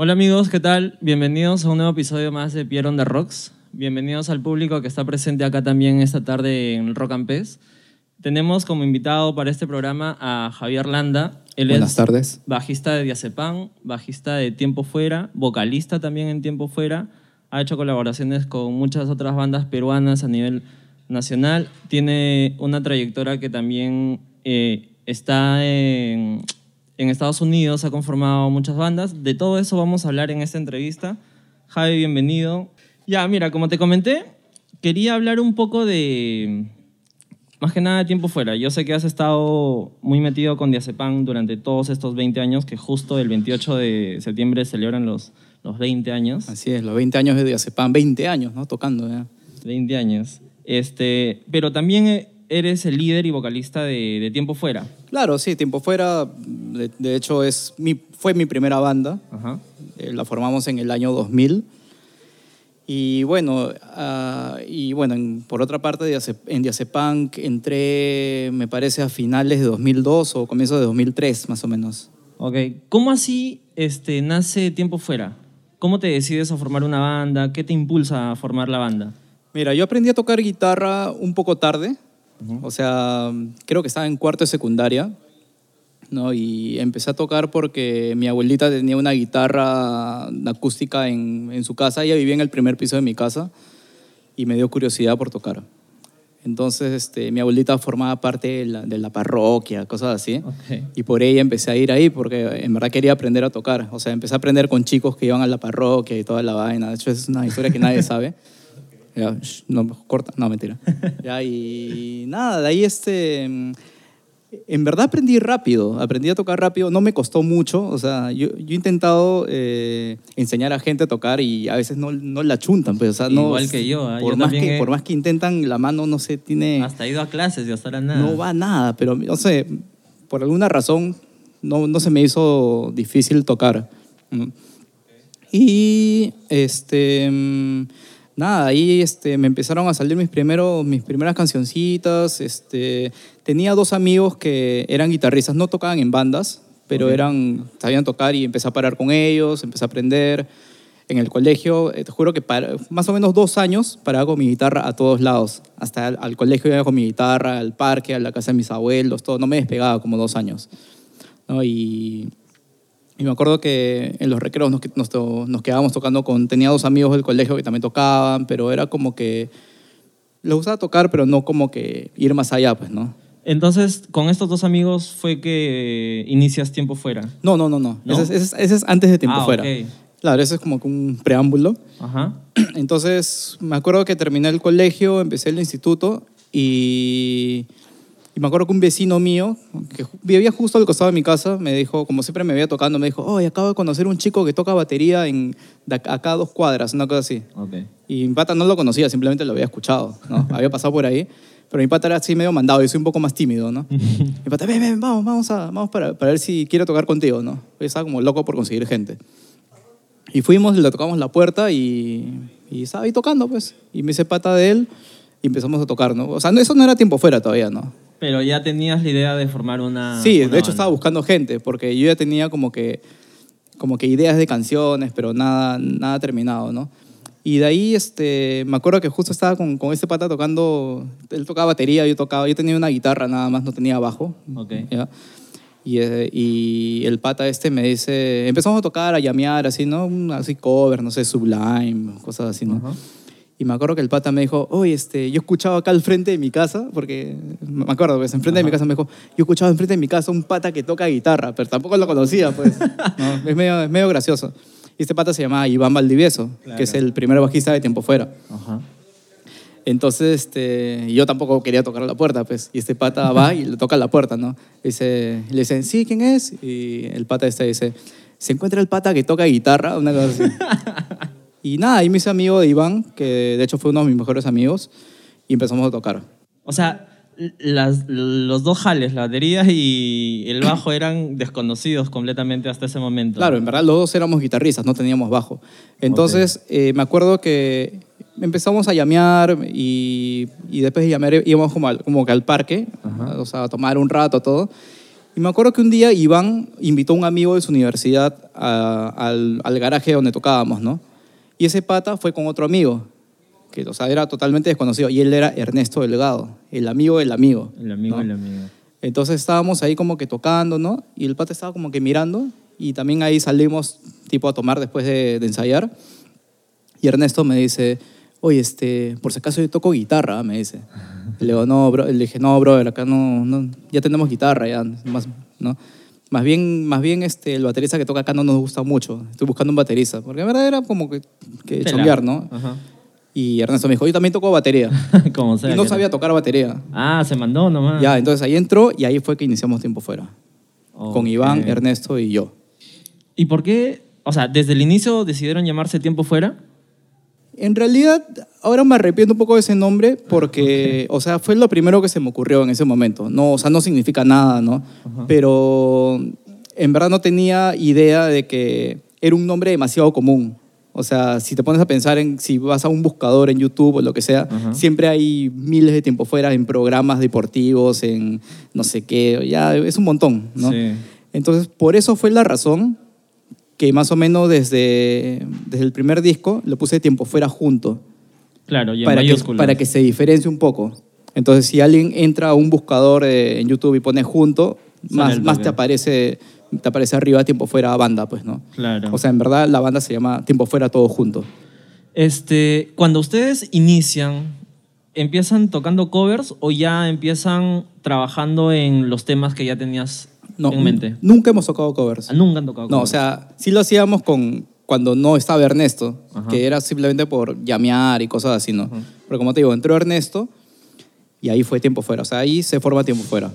Hola amigos, ¿qué tal? Bienvenidos a un nuevo episodio más de Pierre on the Rocks. Bienvenidos al público que está presente acá también esta tarde en Rock and Pez. Tenemos como invitado para este programa a Javier Landa. Él Buenas es tardes. bajista de Diazepam, bajista de Tiempo Fuera, vocalista también en Tiempo Fuera. Ha hecho colaboraciones con muchas otras bandas peruanas a nivel nacional. Tiene una trayectoria que también eh, está en, en Estados Unidos, ha conformado muchas bandas. De todo eso vamos a hablar en esta entrevista. Javi, bienvenido. Ya, mira, como te comenté, quería hablar un poco de, más que nada de tiempo fuera. Yo sé que has estado muy metido con Diazepam durante todos estos 20 años, que justo el 28 de septiembre celebran los, los 20 años. Así es, los 20 años de Diazepam, 20 años, ¿no? Tocando ya. 20 años. Este, pero también eres el líder y vocalista de, de Tiempo Fuera. Claro, sí, Tiempo Fuera, de, de hecho, es mi, fue mi primera banda. Ajá. Eh, la formamos en el año 2000. Y bueno, ah, y bueno en- por otra parte, en Diazepam entré, me parece, a finales de 2002 o comienzos de 2003, más o menos. Ok. ¿Cómo así este, nace Tiempo Fuera? ¿Cómo te decides a formar una banda? ¿Qué te impulsa a formar la banda? Mira, yo aprendí a tocar guitarra un poco tarde. O sea, creo que estaba en cuarto de secundaria. ¿no? Y empecé a tocar porque mi abuelita tenía una guitarra acústica en, en su casa. Ella vivía en el primer piso de mi casa y me dio curiosidad por tocar. Entonces, este, mi abuelita formaba parte de la, de la parroquia, cosas así. Ok. Y por ella empecé a ir ahí porque en verdad quería aprender a tocar. O sea, empecé a aprender con chicos que iban a la parroquia y toda la vaina. De hecho, es una historia que nadie sabe. Ya, no, corta. No, mentira. Ya, y nada, de ahí este... mm, En verdad aprendí rápido, aprendí a tocar rápido, no me costó mucho, o sea, yo, yo he intentado eh, enseñar a gente a tocar y a veces no, no la chuntan, pues, o sea, no, Igual que yo, ¿ah? Por, Yo más que, he- por más que intentan, la mano no se tiene... Hasta he ido a clases y hasta ahora nada. No va nada, pero no sé, por alguna razón no, no se me hizo difícil tocar. Y este mm, nada, ahí este, me empezaron a salir mis primeros mis primeras cancioncitas, este tenía dos amigos que eran guitarristas, no tocaban en bandas, pero Ok. eran sabían tocar y empecé a parar con ellos, empecé a aprender. En el colegio, eh, te juro que para- más o menos dos años paraba con mi guitarra a todos lados. Hasta al, al colegio iba con mi guitarra, al parque, a la casa de mis abuelos, todo. No me despegaba como dos años. ¿no? Y, y me acuerdo que en los recreos nos, nos, nos quedábamos tocando con... Tenía dos amigos del colegio que también tocaban, pero era como que... Les gustaba tocar, pero no como que ir más allá, pues, ¿no? Entonces, con estos dos amigos fue que inicias Tiempo Fuera. No, no, no, no. ¿No? Ese, es, ese es- antes de tiempo Ah, fuera. ok. Claro, ese es como un preámbulo. Ajá. Entonces, me acuerdo que terminé el colegio, empecé el instituto y, y me acuerdo que un vecino mío, que vivía justo al costado de mi casa, me dijo, como siempre me veía tocando, me dijo, oye, acabo de conocer un chico que toca batería en, de acá a dos cuadras, una cosa así. Ok. Y mi pata no lo conocía, simplemente lo había escuchado, ¿no? había pasado por ahí. Pero mi pata era así medio mandado, yo soy un poco más tímido, ¿no? mi pata, ven, ven, vamos, vamos, a, vamos para, para ver si quiere tocar contigo, ¿no? Yo estaba como loco por conseguir gente. Y fuimos, le tocamos la puerta y, y estaba ahí tocando, pues. Y me hice pata de él y empezamos a tocar, ¿no? O sea, no, eso no era tiempo fuera todavía, ¿no? Pero ya tenías la idea de formar una. sí, una de hecho banda. estaba buscando gente, porque yo ya tenía como que, como que ideas de canciones, pero nada, nada terminado, ¿no? Y de ahí, este, me acuerdo que justo estaba con, con este pata tocando, él tocaba batería, yo tocaba, yo tenía una guitarra nada más, no tenía bajo. Ok. ¿ya? Y, eh, y el pata este me dice, empezamos a tocar, a llamear, así, ¿no? Así cover, no sé, Sublime, cosas así, ¿no? Ajá. Y me acuerdo que el pata me dijo, oye, este, yo escuchaba acá al frente de mi casa, porque me acuerdo, pues, enfrente de mi casa me dijo, yo escuchaba enfrente de mi casa un pata que toca guitarra, pero tampoco lo conocía, pues. ¿no? Es, medio, es medio gracioso. Y este pata se llamaba Iván Valdivieso, Claro. que es el primer bajista de Tiempo Fuera. Ajá. Entonces, este, yo tampoco quería tocar la puerta, pues. Y este pata va y le toca la puerta, ¿no? Dice, le dicen, sí, ¿quién es? Y el pata este dice, se encuentra el pata que toca guitarra, una cosa así. y nada, ahí me hice amigo de Iván, que de hecho fue uno de mis mejores amigos, y empezamos a tocar. O sea, las- los dos jales, la batería y el bajo, eran desconocidos completamente hasta ese momento. Claro, en verdad los dos éramos guitarristas, no teníamos bajo. Entonces, eh, me acuerdo que empezamos a llamear y, y después de llamear íbamos como, al, como que al parque, Ajá. o sea, a tomar un rato, todo. Y me acuerdo que un día Iván invitó a un amigo de su universidad a- al, al garaje donde tocábamos, ¿no? Y ese pata fue con otro amigo, que o sea, era totalmente desconocido. Y él era Ernesto Delgado, el amigo del amigo. El amigo, ¿no? el amigo. Entonces estábamos ahí como que tocando, ¿no? Y el pata estaba como que mirando y también ahí salimos tipo a tomar después de, de ensayar. Y Ernesto me dice, oye, este, por si acaso yo toco guitarra, me dice. Le digo, no, bro. Le dije, no, brother, acá no, no, ya tenemos guitarra, ya, más, ¿no? Más bien, más bien este, el baterista que toca acá no nos gusta mucho. Estoy buscando un baterista. Porque en verdad era como que, que chonguear, ¿no? Ajá. Y Ernesto me dijo, yo también toco batería. Como sea. y no sabía tocar batería. Ah, se mandó nomás. Ya, entonces ahí entró y ahí fue que iniciamos Tiempo Fuera. Con. Iván, Ernesto y yo. ¿Y por qué? O sea, desde el inicio decidieron llamarse Tiempo Fuera. En realidad, ahora me arrepiento un poco de ese nombre porque, o sea, fue lo primero que se me ocurrió en ese momento. No, o sea, no significa nada, ¿no? Pero en verdad no tenía idea de que era un nombre demasiado común. O sea, si te pones a pensar en si vas a un buscador en YouTube o lo que sea, Ajá. siempre hay miles de tiempo fuera en programas deportivos, en no sé qué, ya es un montón, ¿no? Sí. Entonces, por eso fue la razón que más o menos desde, desde el primer disco lo puse tiempo fuera junto, Claro, y en para que, para que se diferencie un poco. Entonces, si alguien entra a un buscador eh, en YouTube y pone junto, Sale más, más te aparece, te aparece arriba tiempo fuera banda, pues, ¿no? Claro. O sea, en verdad la banda se llama Tiempo Fuera Todo Junto. Este, cuando ustedes inician, ¿empiezan tocando covers o ya empiezan trabajando en los temas que ya tenías No, en mente? Nunca hemos tocado covers. Ah, Nunca han tocado No, o sea, sí lo hacíamos con cuando no estaba Ernesto, Ajá. que era simplemente por llamear y cosas así, ¿no? Pero como te digo, entró Ernesto y ahí fue tiempo fuera. O sea, ahí se forma tiempo fuera.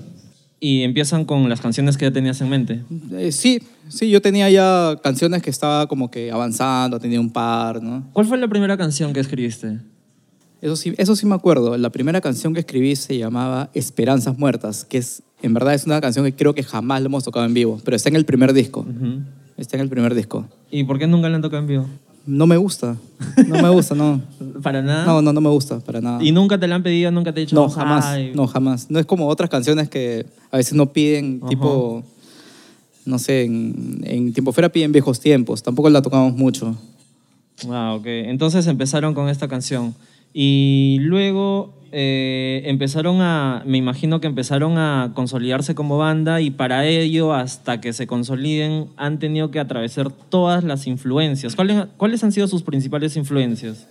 Y empiezan con las canciones que ya tenías en mente. Eh, sí, sí, yo tenía ya canciones que estaba como que avanzando, tenía un par, ¿no? ¿Cuál fue la primera canción que escribiste? Eso sí, eso sí me acuerdo. La primera canción que escribí se llamaba Esperanzas Muertas, que es, en verdad es una canción que creo que jamás la hemos tocado en vivo, pero está en el primer disco. Ujú. Está en el primer disco. ¿Y por qué nunca la han tocado en vivo? No me gusta, no me gusta, no. ¿Para nada? No, no, no me gusta, para nada. ¿Y nunca te la han pedido? ¿Nunca te he dicho? No, jamás. "Ay"? No, jamás. No es como otras canciones que a veces no piden, Ajá. tipo, no sé, en, en Tiempo Fuera piden viejos tiempos. Tampoco la tocamos mucho. Ah, ok. Entonces empezaron con esta canción. Y luego eh, empezaron a, me imagino que empezaron a consolidarse como banda y para ello, hasta que se consoliden, han tenido que atravesar todas las influencias. ¿Cuáles, cuáles han sido sus principales influencias?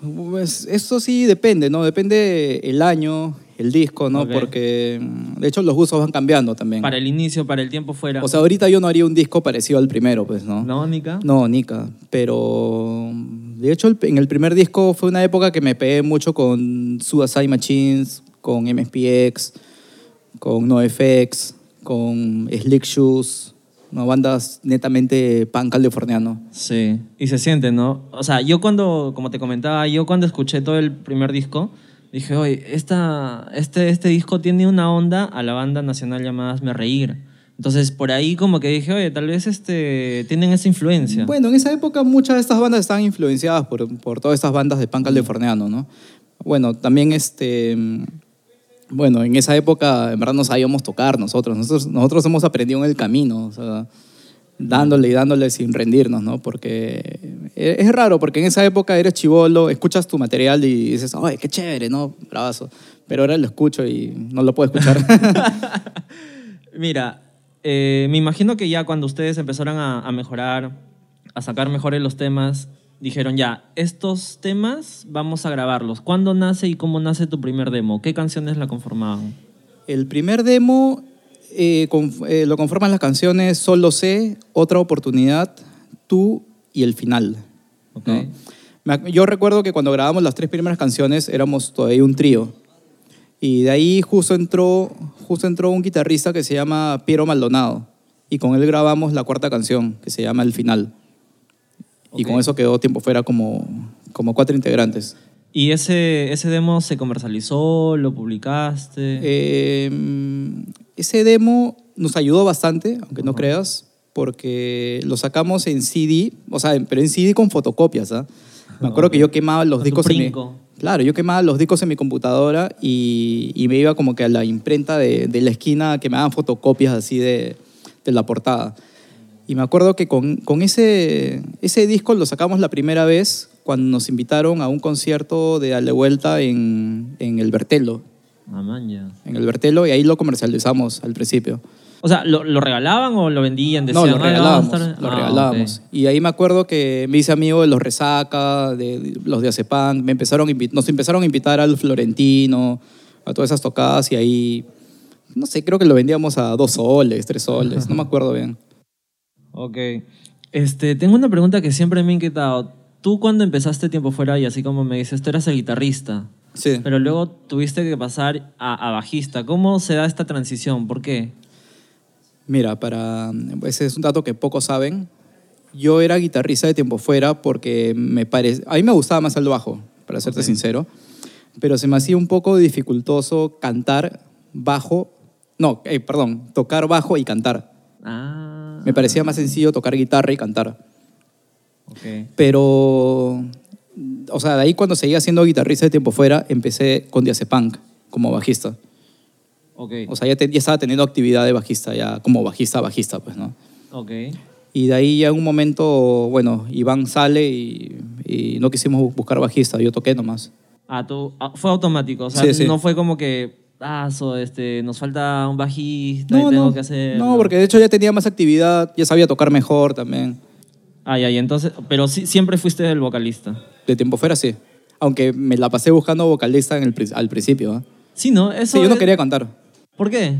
Pues eso sí depende, ¿no? Depende el año, el disco, ¿no? Porque, mm, de hecho, los gustos van cambiando también. Para el inicio, para el tiempo fuera. O sea, ahorita yo no haría un disco parecido al primero, pues, ¿no? ¿No, Nika? No, Nika. Pero, de hecho, en el primer disco fue una época que me pegué mucho con Suicide Machines, con MSPX, con NoFX, con Slick Shoes, ¿no? bandas netamente punk californiano. Sí, y se siente, ¿no? O sea, yo cuando, como te comentaba, yo cuando escuché todo el primer disco, dije, oye, esta, este, este disco tiene una onda a la banda nacional llamada Hazme Reír. Entonces, por ahí como que dije, oye, tal vez este, tienen esa influencia. Bueno, en esa época muchas de estas bandas estaban influenciadas por, por todas estas bandas de punk californiano, ¿no? Bueno, también este... Bueno, en esa época en verdad no sabíamos tocar nosotros. Nosotros, nosotros hemos aprendido en el camino, o sea, dándole y dándole sin rendirnos, ¿no? Porque e- es raro, porque en esa época eres chivolo, escuchas tu material y dices, ¡ay, qué chévere, ¿no? Bravazo. Pero ahora lo escucho y no lo puedo escuchar. Mira, eh, me imagino que ya cuando ustedes empezaron a, a mejorar, a sacar mejores los temas, dijeron ya, estos temas vamos a grabarlos. ¿Cuándo nace y cómo nace tu primer demo? ¿Qué canciones la conformaban? El primer demo eh, eh, lo conforman las canciones Solo sé, Otra oportunidad, Tú y El final. Ok. ¿no? Me ac- Yo recuerdo que cuando grabamos las tres primeras canciones éramos todavía un trío. Y de ahí justo entró, justo entró un guitarrista que se llama Piero Maldonado. Y con él grabamos la cuarta canción, que se llama El final. Y Ok. con eso quedó tiempo fuera como, como cuatro integrantes. ¿Y ese, ese demo se comercializó? ¿Lo publicaste? Eh, ese demo nos ayudó bastante, aunque no Ajá. creas, porque lo sacamos en CD, o sea, pero en CD con fotocopias, ¿ah? Me acuerdo Ok. que yo quemaba los Con discos en mi. Claro, yo quemaba los discos en mi computadora y, y me iba como que a la imprenta de, de la esquina que me daban fotocopias así de, de la portada. Y me acuerdo que con, con ese, ese disco lo sacamos la primera vez cuando nos invitaron a un concierto de Dale Vuelta en, en el Bertelo. Ah, man, ya. En el Bertelo y ahí lo comercializamos al principio. O sea, ¿lo, lo regalaban o lo vendían? No, Decían, lo "Ah, regalábamos. estar-". Lo Ah, regalábamos. Y ahí me acuerdo que me hice amigo de los Resaca, de los de Acepán. Me empezaron, nos empezaron a invitar al Florentino, a todas esas tocadas y ahí, no sé, creo que lo vendíamos a dos soles, tres soles, no me acuerdo bien. Ok. Este, tengo una pregunta que siempre me ha inquietado. Tú cuando empezaste tiempo fuera y así como me dices, tú eras el guitarrista, Sí. pero luego tuviste que pasar a, a bajista. ¿Cómo se da esta transición? ¿Por qué? Mira, para ese es un dato que pocos saben. Yo era guitarrista de tiempo fuera porque me parece, a mí me gustaba más el bajo, para serte Ok. sincero, pero se me hacía un poco dificultoso cantar bajo, no, eh, perdón, tocar bajo y cantar. Ah. Me parecía más sencillo tocar guitarra y cantar. Ok. Pero, o sea, de ahí cuando seguía siendo guitarrista de tiempo fuera, empecé con Diazepunk como bajista. Ok. O sea, ya, te- ya estaba teniendo actividad de bajista, ya como bajista, bajista, pues, ¿no? Ok. Y de ahí ya en un momento, bueno, Iván sale y, y no quisimos bu- buscar bajista, yo toqué nomás. Ah, tú, ah, fue automático. O sea, Sí, sí. no fue como que, ah, so, este, nos falta un bajista y No, tengo no, que hacer. no, porque de hecho ya tenía más actividad, ya sabía tocar mejor también. Ah, ya, y entonces, pero sí, siempre fuiste el vocalista. De tiempo fuera sí. Aunque me la pasé buscando vocalista en el, al principio. ¿ah? Sí, ¿no? Eso Sí, yo no es- quería cantar. ¿Por qué?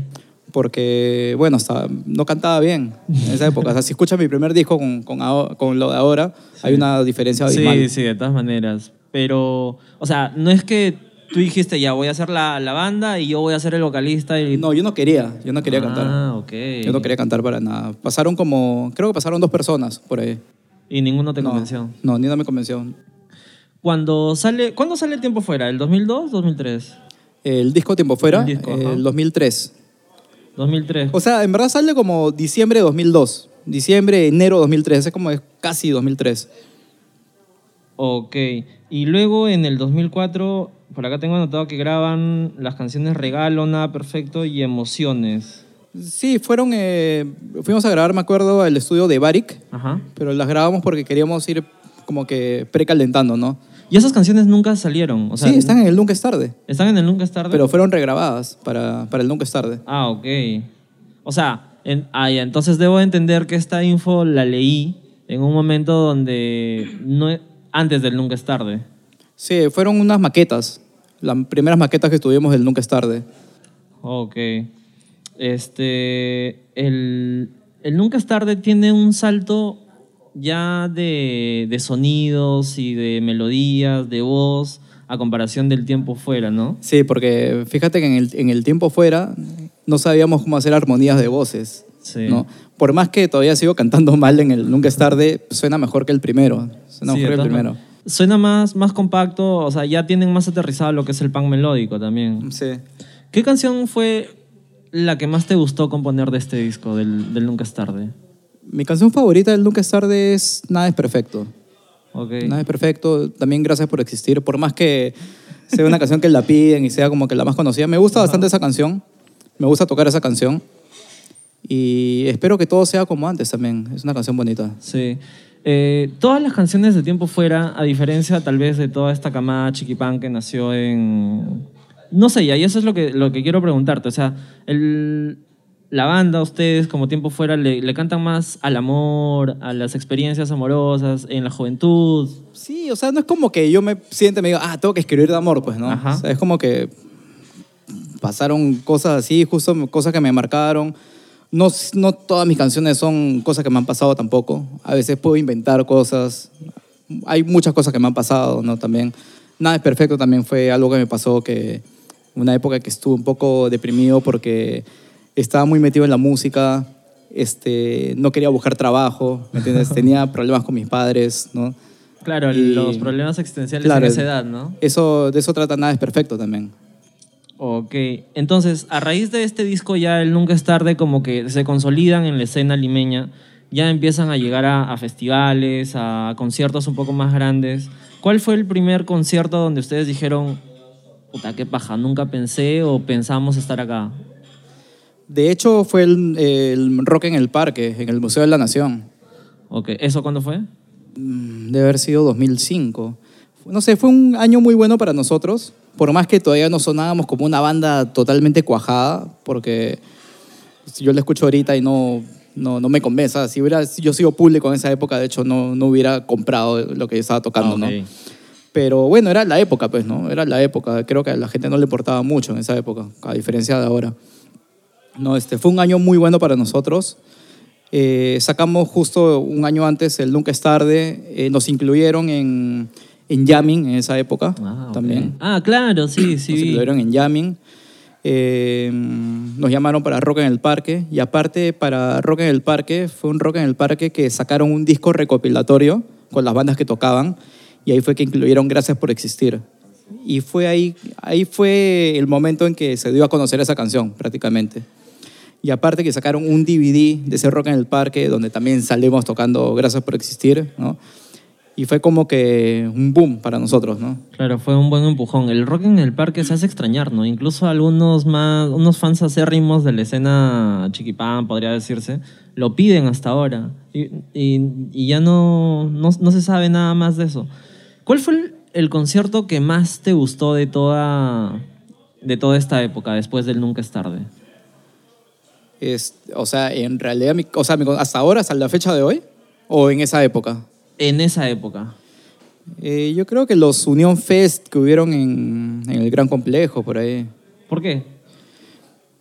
Porque, bueno, hasta no cantaba bien en esa época. O sea, si escuchas mi primer disco con, con, aho- con lo de ahora, hay una diferencia abismal. Sí, sí, de todas maneras. Pero, o sea, no es que tú dijiste, ya voy a hacer la, la banda y yo voy a ser el vocalista y... No, yo no quería, yo no quería cantar. Ah, ok. Yo no quería cantar para nada. Pasaron como, creo que pasaron dos personas por ahí. Y ninguno te no, convenció. No, ni una me convenció. Cuando sale, ¿Cuándo sale el tiempo fuera? ¿El 2002 2003? El disco Tiempo Fuera, El disco, eh, ajá. el 2003. 2003. O sea, en verdad sale como diciembre de 2002. Diciembre, enero de 2003. Es como es casi 2003. Ok. Y luego en el 2004, por acá tengo anotado que graban las canciones Regalo, Nada Perfecto y Emociones. Sí, fueron, eh, fuimos a grabar, me acuerdo, al estudio de Baric, Ajá. pero las grabamos porque queríamos ir como que precalentando, ¿no? Y esas canciones nunca salieron. O sea, sí, están en el Nunca es Tarde, están en el Nunca es tarde. pero fueron regrabadas para, para el Nunca es Tarde. Ah, ok. O sea, en- ah, ya, entonces debo entender que esta info la leí en un momento donde no antes del Nunca es tarde. Sí, fueron unas maquetas, las primeras maquetas que tuvimos del Nunca es Tarde. Ok. Este, el, el Nunca es tarde tiene un salto ya de, de sonidos y de melodías, de voz, a comparación del tiempo fuera, ¿no? Sí, porque fíjate que en el, en el tiempo fuera no sabíamos cómo hacer armonías de voces. Sí. ¿no? Por más que todavía sigo cantando mal en el Nunca es Tarde, suena mejor que el primero. Suena Sí, mejor que el primero. Suena más, más compacto, o sea, ya tienen más aterrizado lo que es el punk melódico también. Sí. ¿Qué canción fue la que más te gustó componer de este disco, del, del Nunca es tarde? Mi canción favorita del Nunca es Tarde es Nada es Perfecto. Ok. Nada es perfecto. También gracias por existir. Por más que sea una canción que la piden y sea como que la más conocida. Me gusta bastante esa canción. Me gusta tocar esa canción. Y espero que todo sea como antes también. Es una canción bonita. Sí. Eh, todas las canciones de tiempo fuera, a diferencia tal vez de toda esta camada chiquipán que nació en... No sé, y eso es lo que, lo que quiero preguntarte. O sea, el, la banda, ustedes como tiempo fuera, le, le cantan más al amor, a las experiencias amorosas, en la juventud. Sí, o sea, no es como que yo me siente y me digo, ah, tengo que escribir de amor, pues, ¿no? Ajá. O sea, es como que pasaron cosas así, justo cosas que me marcaron. No, no todas mis canciones son cosas que me han pasado tampoco. A veces puedo inventar cosas. Hay muchas cosas que me han pasado, ¿no? También. Nada es perfecto también fue algo que me pasó que una época que estuve un poco deprimido porque estaba muy metido en la música, este, no quería buscar trabajo, ¿me entiendes? Tenía problemas con mis padres, ¿no? Claro, Y- los problemas existenciales Claro, en esa edad, ¿no? Eso, de eso trata Nada es Perfecto también. Ok, entonces a raíz de este disco ya el Nunca es tarde como que se consolidan en la escena limeña, ya empiezan a llegar a, a festivales, a conciertos un poco más grandes. ¿Cuál fue el primer concierto donde ustedes dijeron, puta, qué paja, nunca pensé o pensamos estar acá? De hecho, fue el, el Rock en el Parque, en el Museo de la Nación. Ok, ¿eso cuándo fue? Mm, Debe haber sido 2005. No sé, fue un año muy bueno para nosotros, por más que todavía no sonábamos como una banda totalmente cuajada, porque yo la escucho ahorita y no, no, no me convence. Si hubiera yo sido público en esa época, de hecho, no, no hubiera comprado lo que yo estaba tocando, ¿no? Pero bueno, era la época, pues, ¿no? Era la época. Creo que a la gente no le importaba mucho en esa época, a diferencia de ahora. No, este, fue un año muy bueno para nosotros. Eh, sacamos justo un año antes el Nunca es tarde. Eh, nos incluyeron en, en Jamming en esa época Ah, también. Ah, claro, sí, sí. Nos incluyeron en Jamming. Eh, nos llamaron para Rock en el Parque. Y aparte, para Rock en el Parque, fue un Rock en el Parque que sacaron un disco recopilatorio con las bandas que tocaban. Y ahí fue que incluyeron Gracias por Existir. Y fue ahí, ahí fue el momento en que se dio a conocer esa canción, prácticamente. Y aparte que sacaron un DVD de ese Rock en el Parque, donde también salimos tocando Gracias por Existir, ¿no? Y fue como que un boom para nosotros, ¿no? Claro, fue un buen empujón. El rock en el parque se hace extrañar, ¿no? Incluso algunos más, unos fans acérrimos de la escena chiquipán, podría decirse, lo piden hasta ahora. Y, y- y ya no, no, no se sabe nada más de eso. ¿Cuál fue el, el concierto que más te gustó de toda, de toda esta época, después del Nunca es tarde? Es, o sea, en realidad, mi- o sea, hasta ahora, hasta la fecha de hoy, o en esa época. En esa época. Eh, yo creo que los Unión Fest que hubieron en, en el Gran Complejo, por ahí. ¿Por qué?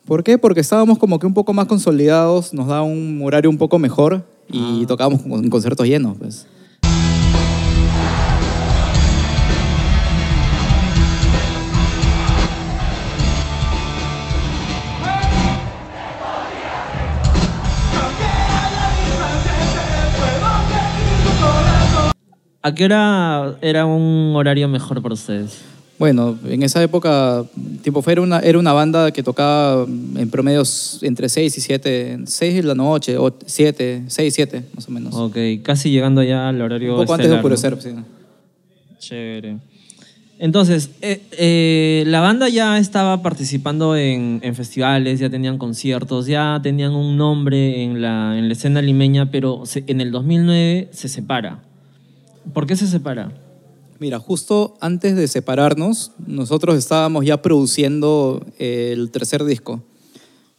¿Por qué? Porque estábamos como que un poco más consolidados, nos da un horario un poco mejor y tocábamos con, con conciertos llenos, pues. ¿A qué hora era un horario mejor para ustedes? Bueno, en esa época, Tiempo Fue era una, era una banda que tocaba en promedios entre 6 y 7, 6 de la noche, o 7, 6 y 7, más o menos. Ok, casi llegando ya al horario un poco antes de estelar, ¿no? oscurecer, sí. Chévere. Entonces, eh, eh, la banda ya estaba participando en, en festivales, ya tenían conciertos, ya tenían un nombre en la, en la escena limeña, pero se- en el 2009 se separa. ¿Por qué se separa? Mira, justo antes de separarnos, nosotros estábamos ya produciendo el tercer disco.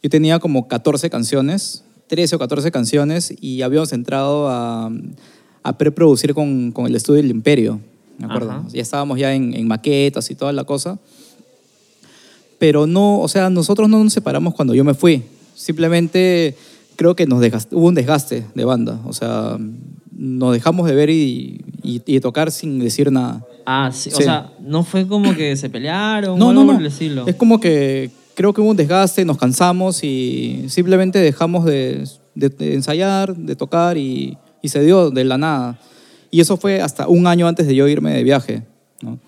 Yo tenía como 14 canciones, 13 o 14 canciones, y habíamos entrado a, a preproducir con, con el estudio El Imperio, ¿me acuerdo? Ya estábamos ya en, en maquetas y toda la cosa. Pero no, o sea, nosotros no nos separamos cuando yo me fui. Simplemente creo que nos desgast- hubo un desgaste de banda. O sea, nos dejamos de ver y, y- y tocar sin decir nada. Ah, sí, o Sí. sea, no fue como que se pelearon o No, algo no, por no. el estilo. Es como que creo que hubo un desgaste, nos cansamos y simplemente dejamos de, de- de ensayar, de tocar y, y se dio de la nada. Y eso fue hasta un año antes de yo irme de viaje. ¿no?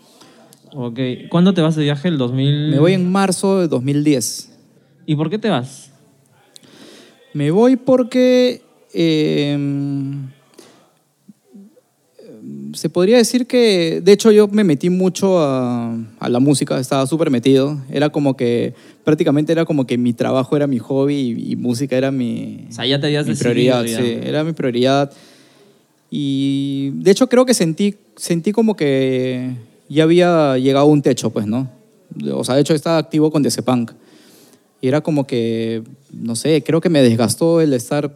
Ok, ¿cuándo te vas de viaje? ¿El 2000? Me voy en marzo de 2010. ¿Y por qué te vas? Me voy porque eh, se podría decir que, de hecho, yo me metí mucho a, a la música, estaba súper metido. Era como que, prácticamente era como que mi trabajo era mi hobby y, y música era mi, O sea, ya te habías mi prioridad. Sí, era mi prioridad. Y de hecho, creo que sentí, sentí como que ya había llegado a un techo, pues, ¿no? O sea, de hecho, estaba activo con DC Punk. Y era como que, no sé, creo que me desgastó el estar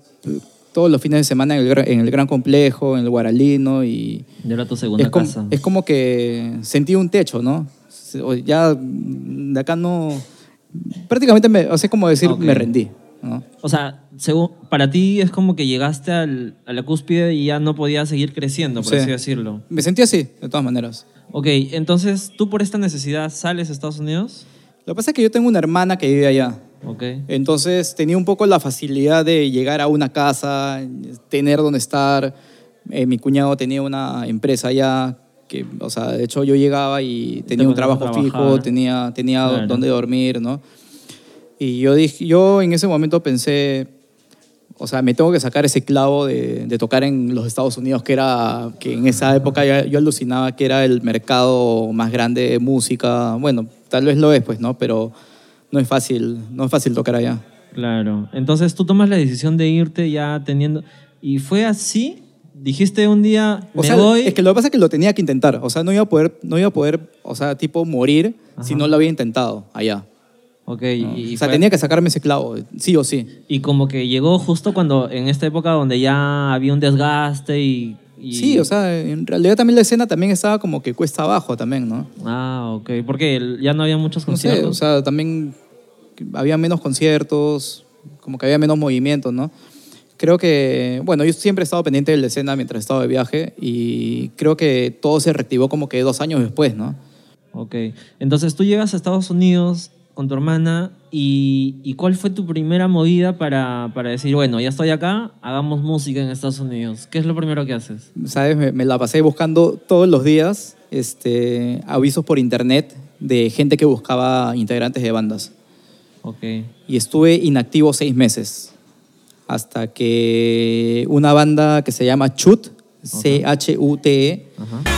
todos los fines de semana en el, gra- en el Gran Complejo, en el Guaralino y... Ya era tu segunda Es como, casa. es como que sentí un techo, ¿no? Ya de acá no... Prácticamente, me, o sea, es como decir, me rendí, ¿no? O sea, según, para ti es como que llegaste al- a la cúspide y ya no podías seguir creciendo, por Sí. así decirlo. Me sentí así, de todas maneras. Ok, entonces tú por esta necesidad sales a Estados Unidos. Lo que pasa es que yo tengo una hermana que vive allá. Ok. Entonces tenía un poco la facilidad de llegar a una casa, tener donde estar. Eh, mi cuñado tenía una empresa allá, que, o sea, de hecho yo llegaba y tenía un trabajo fijo, tenía, tenía Claro. donde dormir, ¿no? Y yo, dije, yo en ese momento pensé, o sea, me tengo que sacar ese clavo de, de tocar en los Estados Unidos, que era, que en esa época ya- yo alucinaba que era el mercado más grande de música. Bueno, tal vez lo es, pues, ¿no? Pero no es fácil, no es fácil tocar allá. Claro. Entonces tú tomas la decisión de irte ya teniendo... ¿Y fue así? Dijiste un día, O me sea, voy... es que lo que pasa es que lo tenía que intentar. O sea, no iba a poder, no iba a poder, o sea, tipo morir si Ajá. no lo había intentado allá. Ok, ¿no? y, o sea, fue- tenía que sacarme ese clavo, sí o sí. y como que llegó justo cuando, en esta época donde ya había un desgaste y... y- Sí, o sea, en realidad también la escena también estaba como que cuesta abajo también, ¿no? Ah, ok. Porque ya no había muchos No sé, conciertos. o sea, también había menos conciertos, como que había menos movimientos, ¿no? Creo que, bueno, yo siempre he estado pendiente de la escena mientras estaba de viaje y creo que todo se reactivó como que dos años después, ¿no? Ok. Entonces tú llegas a Estados Unidos con tu hermana y, y ¿cuál fue tu primera movida para, para decir, bueno, ya estoy acá, hagamos música en Estados Unidos? ¿Qué es lo primero que haces? ¿Sabes? Me, me la pasé buscando todos los días este, avisos por internet de gente que buscaba integrantes de bandas. Ok. Y estuve inactivo seis meses. Hasta que una banda que se llama Chut, C-H-U-T-E, Ajá.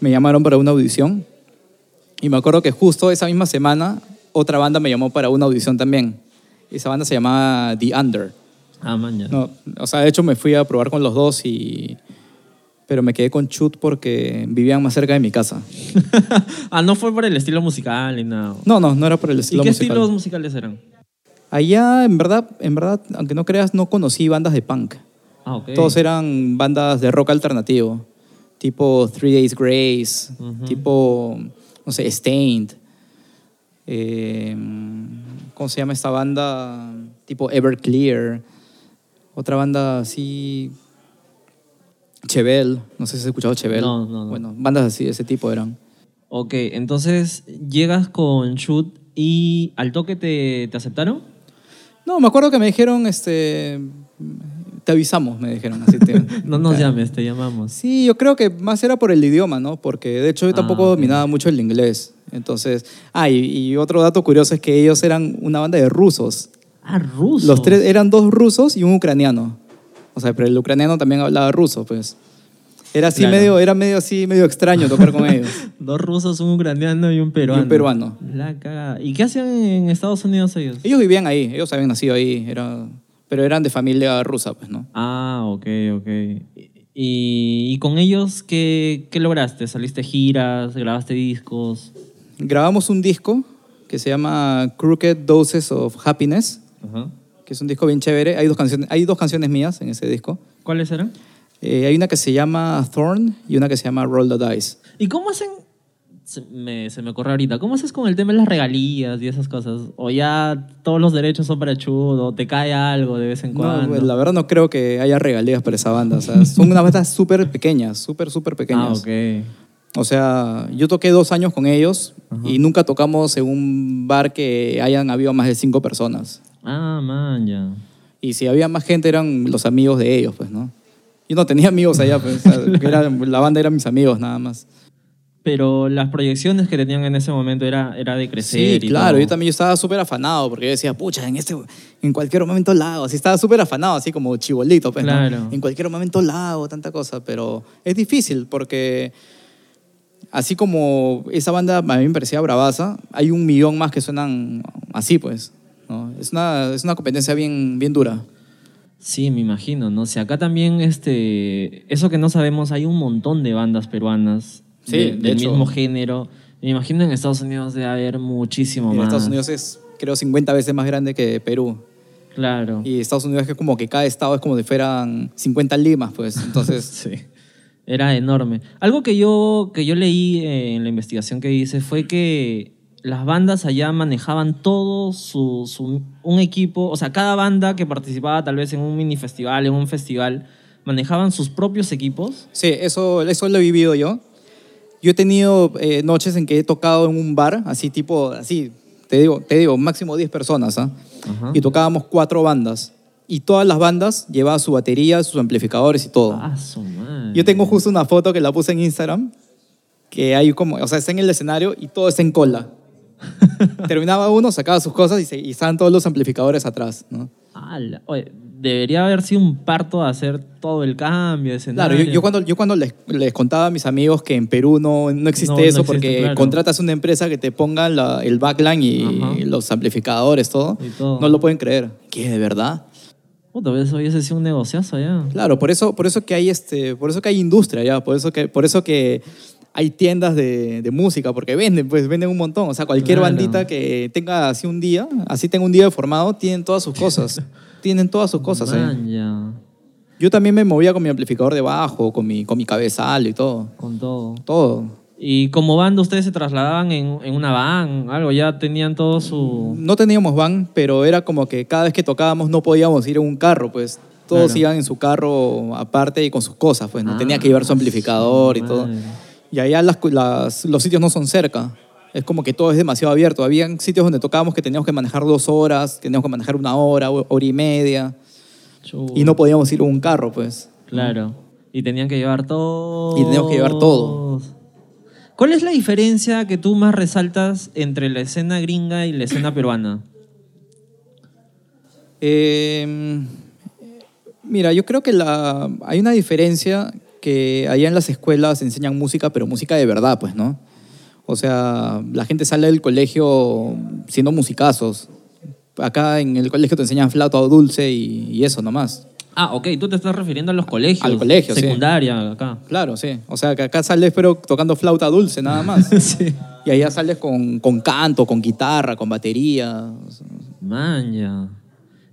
Me llamaron para una audición. Y me acuerdo que justo esa misma semana otra banda me llamó para una audición también. Esa banda se llamaba The Under. Ah, man, ya. No, o sea, de hecho me fui a probar con los dos y... Pero me quedé con Chut porque vivían más cerca de mi casa. ah, no fue por el estilo musical ni nada. No, no, no era por el ¿Y estilo qué musical. estilos musicales eran? Allá, en verdad, en verdad, aunque no creas, no conocí bandas de punk. Ah, ok. Todos eran bandas de rock alternativo, tipo Three Days Grace, tipo, no sé, Stained. Eh, ¿Cómo se llama esta banda? Tipo Everclear. Otra banda así. Chevel, no sé si has escuchado Chevel. No, no, no. Bueno, bandas así de ese tipo eran. Ok, entonces llegas con Shoot y al toque te, te aceptaron. No, me acuerdo que me dijeron, este, te avisamos, me dijeron así. te- No nos llames, te llamamos. Sí, yo creo que más era por el idioma, ¿no? Porque de hecho yo Ah, tampoco dominaba mucho el inglés. Entonces, ah, y, y otro dato curioso es que ellos eran una banda de rusos. Ah, ruso. Los tres eran dos rusos y un ucraniano. O sea, pero el ucraniano también hablaba ruso, pues. Era así Claro. medio, era medio así, medio extraño tocar con ellos. Dos rusos, un ucraniano y un peruano. Y un peruano. La cagada. ¿Y qué hacían en Estados Unidos ellos? Ellos vivían ahí, ellos habían nacido ahí, era, pero eran de familia rusa, pues, ¿no? Ah, ok, ok. ¿Y, y con ellos qué, qué lograste? ¿Saliste giras? ¿Grabaste discos? Grabamos un disco que se llama Crooked Doses of Happiness, Ajá. que es un disco bien chévere. Hay dos canciones, hay dos canciones mías en ese disco. ¿Cuáles eran? Eh, hay una que se llama Thorn y una que se llama Roll the Dice. ¿Y cómo hacen? Se me, se me ocurre ahorita. ¿Cómo haces con el tema de las regalías y esas cosas? ¿O ya todos los derechos son para Chud? ¿O te cae algo de vez en cuando? No, pues, la verdad no creo que haya regalías para esa banda. O sea, son unas bandas súper pequeñas, súper, súper ah, pequeñas. ok. O sea, yo toqué dos años con ellos Ajá. y nunca tocamos en un bar que hayan habido más de cinco personas. Ah, man, ya. Y si había más gente eran los amigos de ellos, pues, ¿no? Yo no tenía amigos allá, pues. o sea, que era- la banda eran mis amigos nada más. Pero las proyecciones que tenían en ese momento era, era de crecer. Sí, y claro, todo. yo también yo estaba súper afanado porque yo decía, pucha, en, este, en cualquier momento la hago. Así estaba súper afanado, así como chibolito, pues, ¿no? Claro. En cualquier momento la hago, tanta cosa. Pero es difícil porque así como esa banda a mí me parecía bravaza, hay un millón más que suenan así, pues. ¿no? Es, una, es una competencia bien, bien dura. Sí, me imagino, ¿no? O sea, acá también, este, eso que no sabemos, hay un montón de bandas peruanas Sí, de- de del hecho. mismo género. Me imagino en Estados Unidos debe haber muchísimo en más. Estados Unidos es, creo, 50 veces más grande que Perú. Claro. Y Estados Unidos es como que cada estado es como si fueran 50 limas, pues. Entonces, Sí. Era enorme. Algo que yo, que yo leí eh, en la investigación que hice fue que las bandas allá manejaban todo su, su- un equipo, o sea, cada banda que participaba tal vez en un mini festival, en un festival, manejaban sus propios equipos. Sí, eso, eso lo he vivido yo. Yo he tenido eh, noches en que he tocado en un bar, así tipo, así, te digo, te digo máximo 10 personas, ¿ah? Ajá. Y tocábamos cuatro bandas. Y todas las bandas llevaban su batería, sus amplificadores y todo. Ah, su madre. Yo tengo justo una foto que la puse en Instagram, que hay como, o sea, está en el escenario y todo está en cola. Terminaba uno, sacaba sus cosas y, se- y estaban todos los amplificadores atrás, ¿no? Ala, oye, debería haber sido un parto hacer todo el cambio de escenario. Claro, yo, yo cuando, yo cuando les, les contaba a mis amigos que en Perú no, no existe No, no eso existe, porque claro. contratas una empresa que te ponga la- el backline y Ajá. los amplificadores, todo, Y todo. no lo pueden creer. ¿Qué, de verdad? Puta, eso hubiese sido un negociazo ya. Claro, por eso, por eso que hay este, por eso que hay industria ya, por eso que, por eso que hay tiendas de, de música, porque venden, pues venden un montón. O sea, cualquier Claro. bandita que tenga así un día, así tenga un día de formado, tienen todas sus cosas. tienen todas sus cosas. ¿eh? Man, ya. Yo también me movía con mi amplificador de bajo, con mi, con mi cabezal y todo. Con todo. Todo. Y como banda, ustedes se trasladaban en, en una van, algo, ya tenían todo su. No teníamos van, pero era como que cada vez que tocábamos no podíamos ir en un carro, pues todos Claro. iban en su carro aparte y con sus cosas, pues no Ah, tenía que llevar su amplificador y todo. madre. Y allá las, las- los sitios no son cerca. Es como que todo es demasiado abierto. Habían sitios donde tocábamos que teníamos que manejar dos horas, teníamos que manejar una hora, hora y media, y no podíamos ir en un carro, pues. Claro. Y tenían que llevar todo. Y teníamos que llevar todo. ¿Cuál es la diferencia que tú más resaltas entre la escena gringa y la escena peruana? Eh, mira, yo creo que la, hay una diferencia que allá en las escuelas enseñan música, pero música de verdad, pues, ¿no? O sea, la gente sale del colegio siendo musicazos. Acá en el colegio te enseñan flauta o dulce y, y eso nomás. Ah, ok, tú te estás refiriendo a los colegios. Al colegio, sí. Secundaria, acá. Claro, sí. O sea, que acá sales pero tocando flauta dulce nada más. sí. Y allá sales con, con canto, con guitarra, con batería. Man, ya.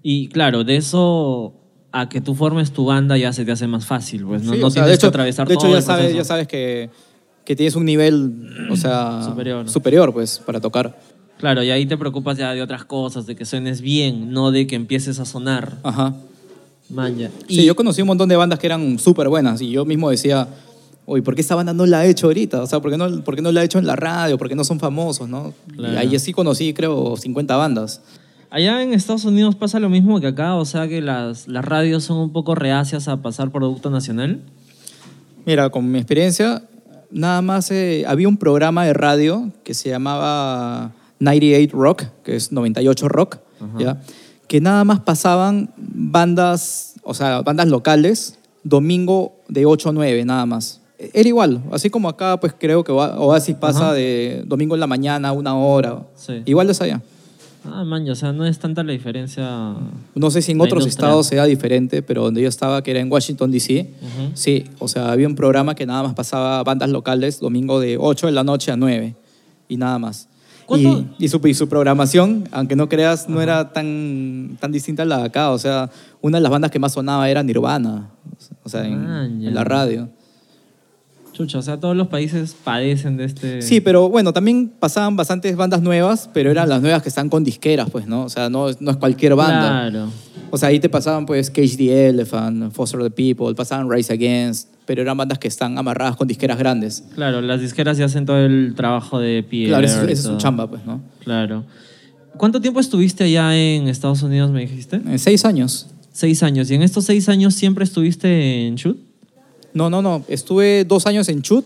Y claro, de eso a que tú formes tu banda ya se te hace más fácil, pues no, Sí, no sea, de hecho, atravesar de hecho todo ya sabes, proceso. ya sabes que, que tienes un nivel, o sea, Superior. superior, pues, para tocar. Claro, y ahí te preocupas ya de otras cosas, de que suenes bien, no de que empieces a sonar. Ajá. Man, ya. Sí, yo conocí un montón de bandas que eran súper buenas y yo mismo decía, oye, ¿por qué esta banda no la ha hecho ahorita? O sea, ¿por qué no, por qué no la ha hecho en la radio? ¿Por qué no son famosos, no? Claro. Y ahí sí conocí, creo, 50 bandas. Allá en Estados Unidos pasa lo mismo que acá, o sea que las, las radios son un poco reacias a pasar producto nacional. Mira, con mi experiencia, nada más eh, había un programa de radio que se llamaba 98 Rock, que es 98 Rock, ¿ya? que nada más pasaban bandas, o sea, bandas locales, domingo de 8 a 9, nada más. Era igual, así como acá, pues creo que Oa- Oasis pasa Ajá. de domingo en la mañana a una hora. Sí. Igual es allá. Ah, man, o sea, no es tanta la diferencia. No sé si en otros industria. estados sea diferente, pero donde yo estaba, que era en Washington, D.C., Ujú. sí, o sea, había un programa que nada más pasaba bandas locales domingo de 8 de la noche a 9 y nada más. Y, y su, y su programación, aunque no creas, no era tan, tan distinta a la de acá. O sea, una de las bandas que más sonaba era Nirvana, o sea, en la radio. Chucha, o sea, todos los países padecen de este... Sí, pero bueno, también pasaban bastantes bandas nuevas, pero eran las nuevas que están con disqueras, pues, ¿no? O sea, no, no es cualquier banda. Claro. O sea, ahí te pasaban pues Cage the Elephant, Foster the People, pasaban Rise Against, pero eran bandas que están amarradas con disqueras grandes. Claro, las disqueras ya hacen todo el trabajo de pie. Claro, esa es su chamba, pues, ¿no? Claro. ¿Cuánto tiempo estuviste allá en Estados Unidos, me dijiste? En seis años. Seis años. ¿Y en estos seis años siempre estuviste en Shoot? No, no, no. Estuve dos años en Chut.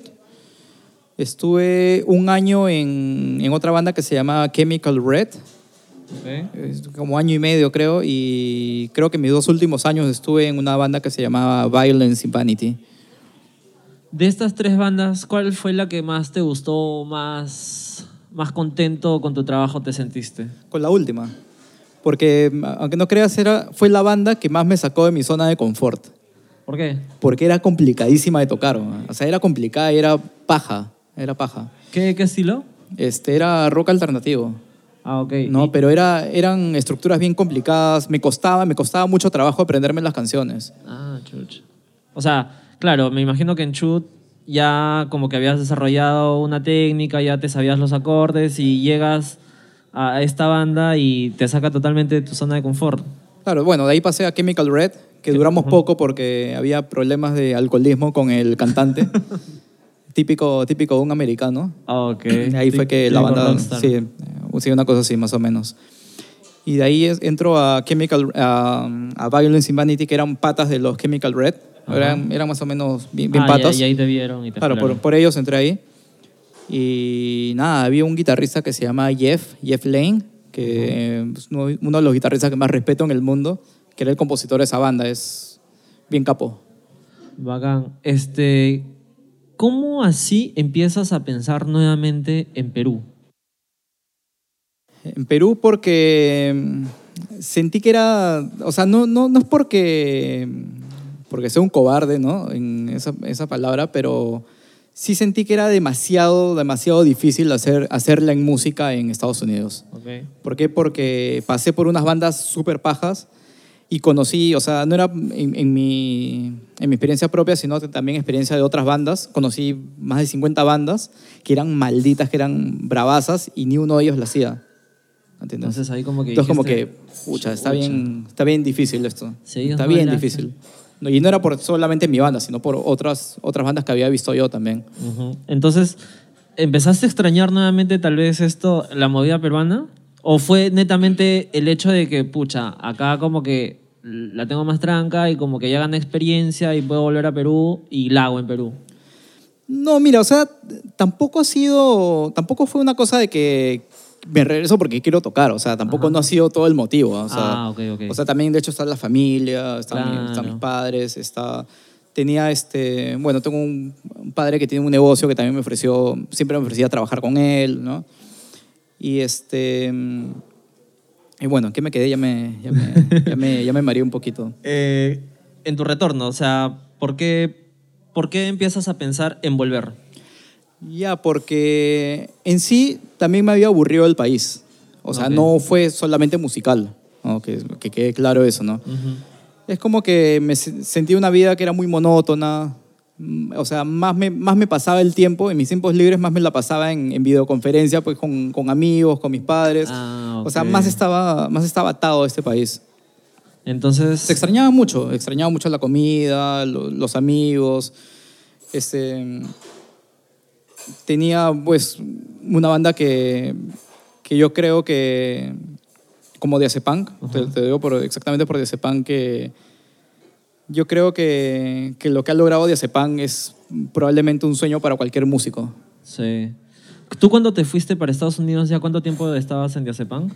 Estuve un año en, en otra banda que se llama Chemical Red. Como año y medio, creo. Y creo que mis dos últimos años estuve en una banda que se llamaba Violence in Vanity. De estas tres bandas, ¿cuál fue la que más te gustó, más, más contento con tu trabajo te sentiste? Con la última. Porque, aunque no creas, era, fue la banda que más me sacó de mi zona de confort. ¿Por qué? Porque era complicadísima de tocar. ¿no? O sea, era complicada, era paja. Era paja. ¿Qué, qué estilo? Este, era rock alternativo. Ah, ok. No, Y- pero era, eran estructuras bien complicadas. Me costaba, me costaba mucho trabajo aprenderme las canciones. Ah, chucha. O sea, claro, me imagino que en Chut ya como que habías desarrollado una técnica, ya te sabías los acordes y llegas a esta banda y te saca totalmente de tu zona de confort. Claro, bueno, de ahí pasé a Chemical Red, que duramos poco porque había problemas de alcoholismo con el cantante. típico, típico de un americano. Ah, ok. Ahí fue que la banda, sí, eh, sí, una cosa así más o menos. Y de ahí es- entro a Chemical, a, a Violence in Vanity, que eran patas de los Chemical Red. Eran, eran más o menos bien, bien Ah, patas. Y, ahí te vieron y te Claro, por, por ellos entré ahí. Y nada, había un guitarrista que se llama Jeff, Jeff Lane, que es uno de los guitarristas que más respeto en el mundo, que era el compositor de esa banda, es bien capo. Bacán. Este, ¿Cómo así empiezas a pensar nuevamente en Perú? En Perú porque mm, sentí que era, o sea, no, no, no es porque, porque sea un cobarde, ¿no? En esa, esa palabra, pero sí sentí que era demasiado, demasiado difícil hacer, hacerla en música en Estados Unidos. Okay. ¿Por qué? Porque pasé por unas bandas súper pajas y conocí, o sea, no era en, en mi, en mi experiencia propia, sino también experiencia de otras bandas. Conocí más de 50 bandas que eran malditas, que eran bravasas y ni uno de ellos la hacía. ¿Entiendes? Entonces ahí como que Entonces como que, dijiste, pucha, está "Chucha". bien, está bien difícil esto. Ellos está bien difícil. Y no era por solamente mi banda, sino por otras, otras bandas que había visto yo también. Entonces, ¿empezaste a extrañar nuevamente tal vez esto, la movida peruana? ¿O fue netamente el hecho de que, pucha, acá como que la tengo más tranca y como que ya gané experiencia y puedo volver a Perú y la hago en Perú? No, mira, o sea, tampoco ha sido, tampoco fue una cosa de que me regreso porque quiero tocar, o sea, tampoco Ajá. no ha sido todo el motivo, o sea, Ah, ok, ok. o sea, también de hecho está la familia, están, mi- Claro. están mis padres, está, tenía este, bueno, tengo un, un padre que tiene un negocio que también me ofreció, siempre me ofrecía trabajar con él, ¿no? Y este, y bueno, ¿en qué me quedé? Ya me, ya me, ya me, ya me mareé un poquito. Eh, en tu retorno, o sea, ¿por qué, ¿por qué empiezas a pensar en volver? Ya, porque en sí también me había aburrido el país. O sea, no fue solamente musical, ¿no? que, que quede claro eso, ¿no? Es como que me se- sentí una vida que era muy monótona. O sea, más me, más me pasaba el tiempo, en mis tiempos libres más me la pasaba en, en videoconferencia, pues con, con amigos, con mis padres. Ah, O sea, más estaba, más estaba atado a este país. Entonces, Se extrañaba mucho, extrañaba mucho la comida, lo- los amigos. Este, tenía pues una banda que, que yo creo que, como Diazepunk, te, te digo por, exactamente por Diazepunk, que yo creo que, que lo que ha logrado Diazepunk es probablemente un sueño para cualquier músico. sí. ¿Tú cuando te fuiste para Estados Unidos, ya cuánto tiempo estabas en Diazepam?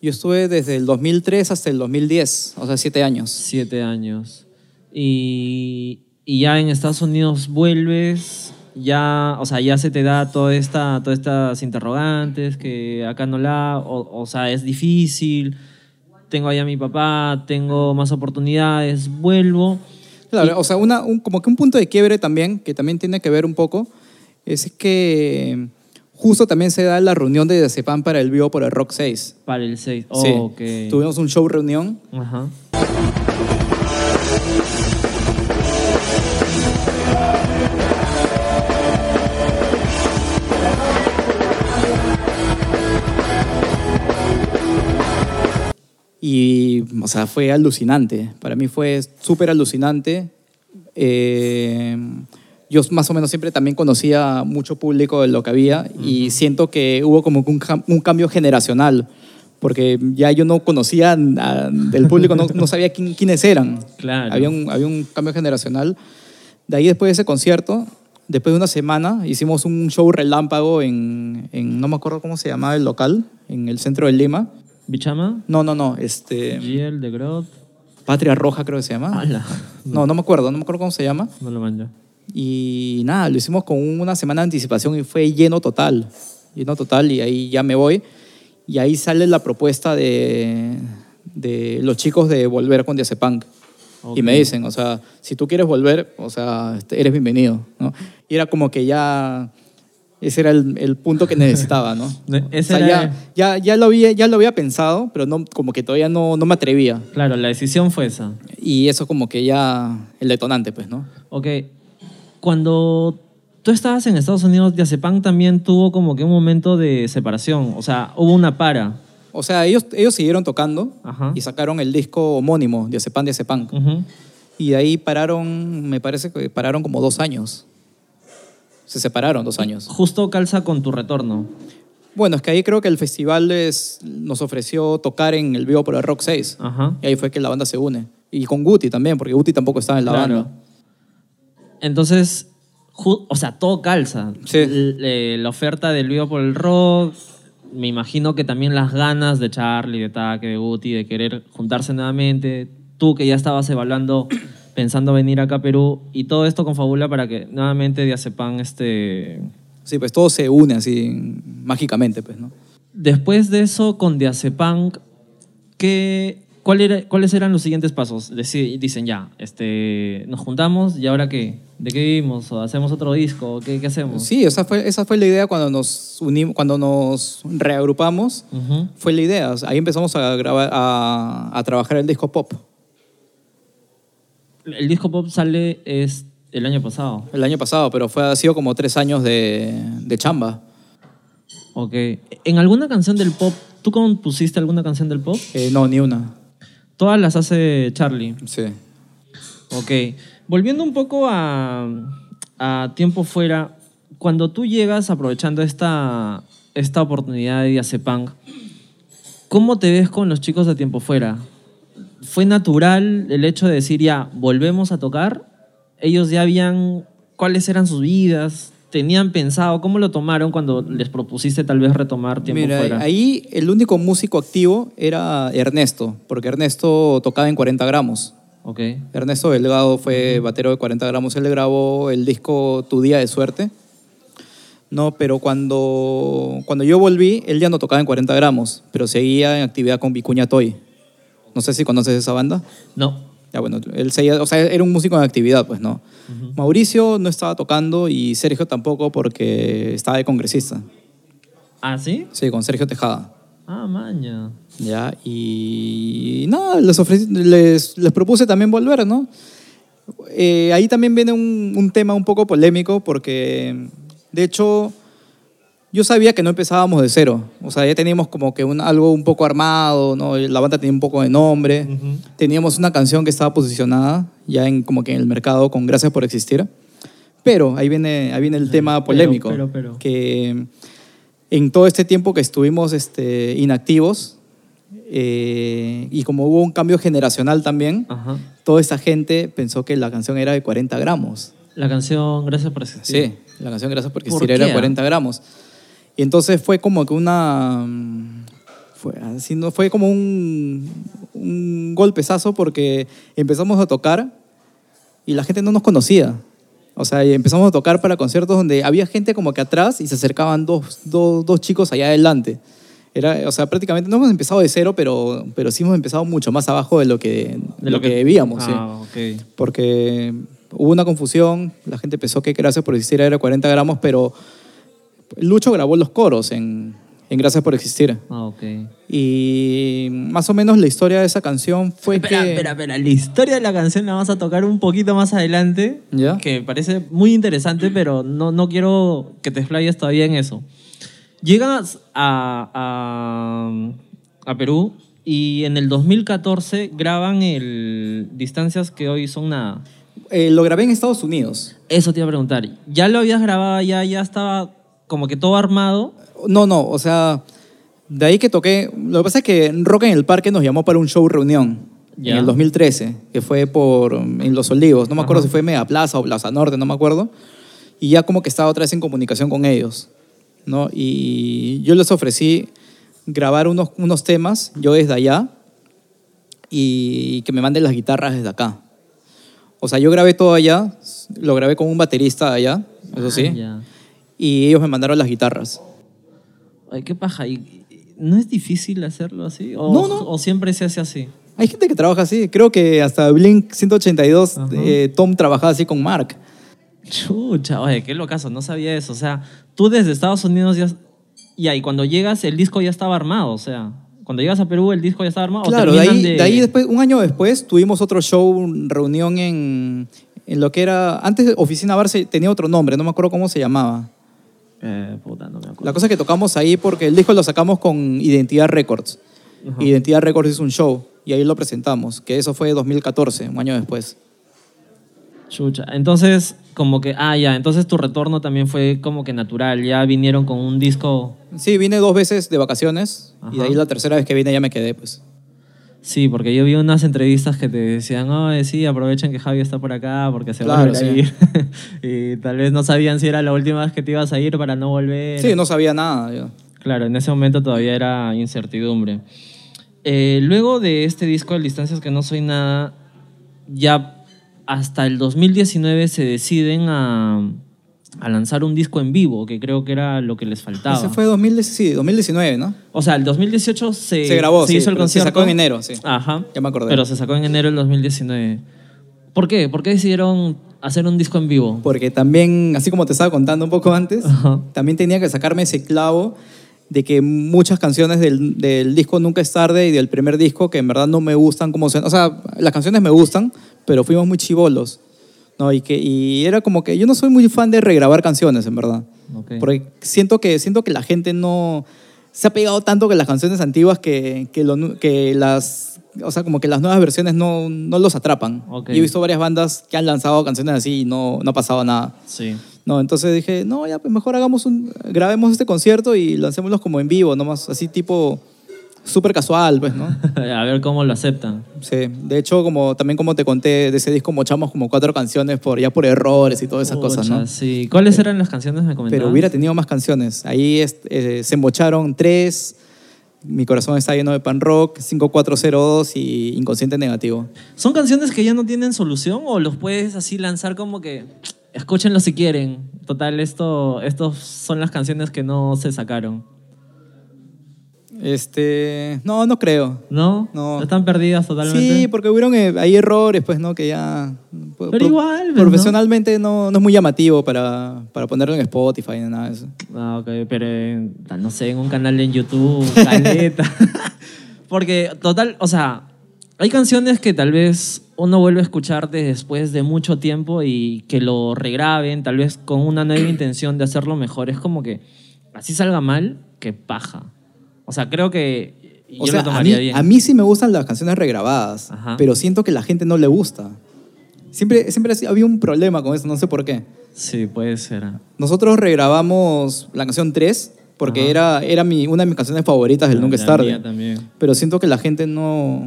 Yo estuve desde el 2003 hasta el 2010, o sea, siete años. Siete años. Y, y ya en Estados Unidos vuelves, ya, o sea, ya se te da toda esta, todas estas interrogantes que acá no la, o, o sea, es difícil, tengo allá a mi papá, tengo más oportunidades, vuelvo. Claro, o sea, una, un- como que un punto de quiebre también, que también tiene que ver un poco, es que justo también se da la reunión de Decepam para el vivo por el Rock 6. Para el 6. Sí. ok. Tuvimos un show reunión Ajá. Y, o sea, fue alucinante. Para mí fue súper alucinante. Eh, yo más o menos siempre también conocía mucho público de lo que había y siento que hubo como un, cam- un cambio generacional, porque ya yo no conocía a- del público, no, no sabía quién- quiénes eran. Claro. Había un, había un cambio generacional. De ahí después de ese concierto, después de una semana, hicimos un show relámpago en, en no me acuerdo cómo se llamaba el local, en el centro de Lima. ¿Bichama? No, no, no, este, Giel, de Grot. Patria Roja creo que se llama. Ala. No, no me acuerdo, no me acuerdo cómo se llama. No lo manjo. Y nada, lo hicimos con una semana de anticipación y fue lleno total. Lleno total y ahí ya me voy. Y ahí sale la propuesta de, de los chicos de volver con Diazepunk. Ok. Y me dicen, o sea, si tú quieres volver, o sea, este, eres bienvenido. ¿no? Y era como que ya, ese era el, el punto que necesitaba, ¿no? Ne- O ese sea, era- ya, ya, ya, lo había, ya lo había pensado, pero no, como que todavía no, no me atrevía. Claro, la decisión fue esa. Y eso como que ya el detonante, pues, ¿no? Ok. Cuando tú estabas en Estados Unidos, Diazepam también tuvo como que un momento de separación. O sea, hubo una para. O sea, ellos, ellos siguieron tocando Ajá. y sacaron el disco homónimo, Diazepam, Diazepam. Ujú. Y de ahí pararon, me parece que pararon como dos años. Se separaron dos años. Justo calza con tu retorno. Bueno, es que ahí creo que el festival les, nos ofreció tocar en el vivo por el Rock 6. Ajá. Y ahí fue que la banda se une. Y con Guti también, porque Guti tampoco estaba en la Claro. banda. Entonces, o sea, todo calza. Sí. L- la oferta del Vivo por el Rock, me imagino que también las ganas de Charlie, de Take, de Guti, de querer juntarse nuevamente. Tú que ya estabas evaluando, pensando venir acá a Perú, y todo esto confabula para que nuevamente Diazepam este, Sí, pues todo se une así mágicamente, pues, ¿no? Después de eso, con Diazepam, ¿qué, cuál era- ¿cuáles eran los siguientes pasos? Deci- dicen, ya, este, nos juntamos y ahora qué? ¿De qué vivimos? ¿O hacemos otro disco? ¿O ¿Qué, qué hacemos? Sí, esa fue, esa fue la idea cuando nos unimos, cuando nos reagrupamos. Ujú. Fue la idea. O sea, ahí empezamos a grabar, a, a trabajar el disco pop. El disco pop sale es el año pasado. El año pasado, pero fue, ha sido como tres años de, de chamba. Ok. ¿En alguna canción del pop, tú compusiste alguna canción del pop? Eh, no, ni una. Todas las hace Charlie. Sí. Ok. Volviendo un poco a, a tiempo fuera, cuando tú llegas aprovechando esta, esta oportunidad de Diazepam, ¿cómo te ves con los chicos de tiempo fuera? ¿Fue natural el hecho de decir ya, volvemos a tocar? ¿Ellos ya habían, cuáles eran sus vidas? ¿Tenían pensado? ¿Cómo lo tomaron cuando les propusiste tal vez retomar tiempo Mira, fuera? ahí el único músico activo era Ernesto, porque Ernesto tocaba en 40 gramos. Ok. Ernesto Delgado fue batero de 40 gramos. Él grabó el disco Tu Día de Suerte. No, pero cuando, cuando yo volví, él ya no tocaba en 40 gramos, pero seguía en actividad con Vicuña Toy. No sé si conoces esa banda. No. Ya bueno, él seguía, o sea, era un músico en actividad, pues no. Mauricio no estaba tocando y Sergio tampoco porque estaba de congresista. ¿Ah, sí? Sí, con Sergio Tejada. Ah, maña. Ya, y nada, les, ofrecí- les, les propuse también volver, ¿no? Eh, ahí también viene un, un tema un poco polémico porque, de hecho, yo sabía que no empezábamos de cero. O sea, ya teníamos como que un, algo un poco armado, ¿no? La banda tenía un poco de nombre. Teníamos una canción que estaba posicionada ya en como que en el mercado con Gracias por existir. Pero ahí viene, ahí viene el tema polémico. pero, pero. Que en todo este tiempo que estuvimos este, inactivos, eh, y como hubo un cambio generacional también, Ajá. toda esta gente pensó que la canción era de 40 gramos. La canción Gracias por existir. Sí, la canción Gracias por ¿Por existir qué, era de 40 gramos. Y entonces fue como que una... mm, Fue, así, ¿no? fue como un, un golpezazo porque empezamos a tocar y la gente no nos conocía. O sea, y empezamos a tocar para conciertos donde había gente como que atrás y se acercaban dos, dos, dos chicos allá adelante. Era, o sea, prácticamente no hemos empezado de cero, pero, pero sí hemos empezado mucho más abajo de lo que, de lo que, debíamos. sí Ah, ok. porque hubo una confusión, la gente pensó que Gracias por Existir era 40 gramos, pero Lucho grabó los coros en, en Gracias por Existir. Ah, ok. Y más o menos la historia de esa canción fue espera, que... espera, espera. La historia de la canción la vamos a tocar un poquito más adelante. ¿Ya? Que me parece muy interesante, pero no, no quiero que te explayes todavía en eso. Llegas a, a, a Perú y en el 2014 graban el Distancias que hoy son nada. Eh, lo grabé en Estados Unidos. Eso te iba a preguntar. ¿Ya lo habías grabado ya? ¿Ya estaba como que todo armado? No, no, o sea, de ahí que toqué... Lo que pasa es que Rock en el Parque nos llamó para un show reunión Ya. en el 2013, que fue por en Los Olivos. No me acuerdo Ajá. si fue Mega Plaza o Plaza Norte, no me acuerdo. Y ya como que estaba otra vez en comunicación con ellos. ¿no? Y yo les ofrecí grabar unos, unos temas, yo desde allá, y que me manden las guitarras desde acá. O sea, yo grabé todo allá, lo grabé con un baterista allá, eso sí, Ah, ya. Y ellos me mandaron las guitarras. Ay, qué paja. ¿Y- ¿No es difícil hacerlo así? ¿O, No, no. ¿O siempre se hace así? Hay gente que trabaja así, creo que hasta Blink 182, Ajá. eh, Tom trabajaba así con Mark. Chucha, oye, qué locazo, no sabía eso. O sea, tú desde Estados Unidos ya... Ya, y cuando llegas el disco ya estaba armado, o sea, cuando llegas a Perú el disco ya estaba armado. ¿o Claro, de ahí, de... ahí después, un año después, tuvimos otro show, reunión en, en lo que era, antes Oficina Bar tenía otro nombre, no me acuerdo cómo se llamaba. Eh, puta, no me acuerdo. La cosa que tocamos ahí porque el disco lo sacamos con Identidad Records. Identidad Records hizo un show y ahí lo presentamos, que eso fue 2014, un año después. Chucha. Entonces, como que, ah, ya, entonces tu retorno también fue como que natural. Ya vinieron con un disco. Sí, vine dos veces de vacaciones y de ahí la tercera vez que vine ya me quedé, pues. Sí, porque yo vi unas entrevistas que te decían, oh, sí, aprovechen que Javi está por acá porque se va a ir. y tal vez no sabían si era la última vez que te ibas a ir para no volver. Sí, no sabía nada. yo. Claro, en ese momento todavía era incertidumbre. Eh, luego de este disco de Distancias que no soy nada, ya hasta el 2019 se deciden a, a lanzar un disco en vivo, que creo que era lo que les faltaba. Ese fue 2010 sí, 2019, ¿no? O sea, el 2018 se, Se grabó, sí, hizo el pero se concierto. sacó en enero, sí. Ajá. Ya me acordé. Pero se sacó en enero del 2019. ¿Por qué? ¿Por qué decidieron hacer un disco en vivo? Porque también, así como te estaba contando un poco antes, Ajá. también tenía que sacarme ese clavo de que muchas canciones del, del disco Nunca es tarde y del primer disco que en verdad no me gustan como. O sea, las canciones me gustan, pero fuimos muy chivolos. ¿No? Y, que, y era como que yo no soy muy fan de regrabar canciones, en verdad. Porque siento que, siento que la gente no se ha pegado tanto con las canciones antiguas que, que, lo que las... O sea, como que las nuevas versiones no, no los atrapan. Ok. Y he visto varias bandas que han lanzado canciones así y no, no ha pasado nada. Sí. No, entonces dije, no, ya, pues mejor hagamos un, grabemos este concierto y lancémoslos como en vivo, nomás así tipo súper casual, pues, ¿no? a ver cómo lo aceptan. Sí, de hecho, como, también como te conté, de ese disco mochamos como cuatro canciones por, ya por errores y todas esas cosas, ¿no? Sí. ¿Cuáles eran las canciones me comentabas? Pero hubiera tenido más canciones. Ahí es- eh, se mocharon tres, Mi corazón está lleno de pan rock, 5402 y Inconsciente Negativo. ¿Son canciones que ya no tienen solución o los puedes así lanzar como que escúchenlo si quieren? Total, esto, estos son las canciones que no se sacaron. Este, no, no creo. ¿No? No. ¿Están perdidas totalmente? Sí, porque hubieron eh, hay errores, pues, ¿no? Que ya... pro- Pero igual, pues, ¿no? Profesionalmente ¿no? no es muy llamativo para, para ponerlo en Spotify ni nada de eso. Ah, ok, pero eh, no sé, en un canal en YouTube, caleta. Porque, total, o sea, hay canciones que tal vez uno vuelve a escuchar de- después de mucho tiempo y que lo regraben, tal vez con una nueva intención de hacerlo mejor. Es como que así salga mal, que paja. O sea, creo que yo O sea, lo a mí, tomaría bien. a mí sí me gustan las canciones regrabadas, Ajá. pero siento que la gente no le gusta. Siempre, siempre había un problema con eso, no sé por qué. Sí, puede ser. Nosotros regrabamos la canción 3 porque Ajá. era, era mi, una de mis canciones favoritas del La- Nunca es tarde. también. Pero siento que la gente no...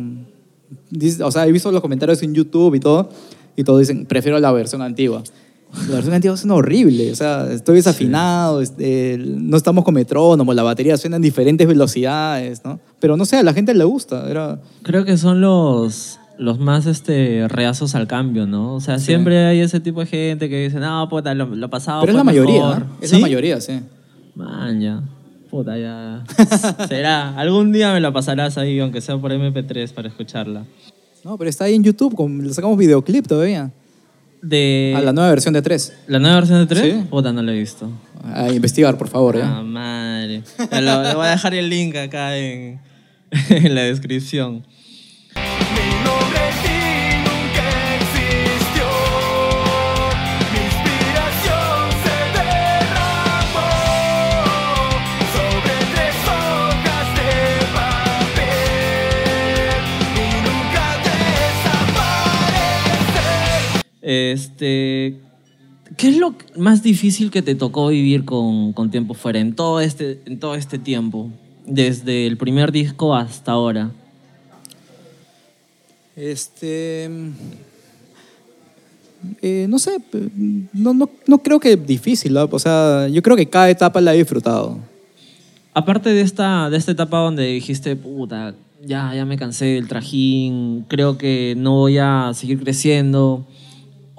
o sea, he visto los comentarios en YouTube y todo, y todos dicen, prefiero la versión antigua. La versión antigua suena horrible, o sea, estoy desafinado, este, no estamos con metrónomo, la batería suena en diferentes velocidades, ¿no? Pero no sé, a la gente le gusta, era... Creo que son los, los más este, reazos al cambio, ¿no? O sea, siempre hay ese tipo de gente que dice, no, puta, lo, lo pasado Pero es fue la mayoría, mejor". ¿no? es ¿Sí? la mayoría, sí. Man, ya. Puta, ya. Será. Algún día me la pasarás ahí, aunque sea por MP3, para escucharla. No, pero está ahí en YouTube, con, le sacamos videoclip todavía, De... a la nueva versión de 3. ¿La nueva versión de 3? Sí. Puta, no la he visto. A investigar, por favor, ¿eh? Ah, madre. Le voy a dejar el link acá en, en la descripción. Este, ¿Qué es lo más difícil que te tocó vivir con, con Tiempo Fuera en todo, este, en todo este tiempo? Desde el primer disco hasta ahora. Este. eh, no sé, no, no, no creo que difícil, ¿no? o sea, yo creo que cada etapa la he disfrutado. Aparte de esta, de esta etapa donde dijiste, puta, ya, ya me cansé del trajín, creo que no voy a seguir creciendo.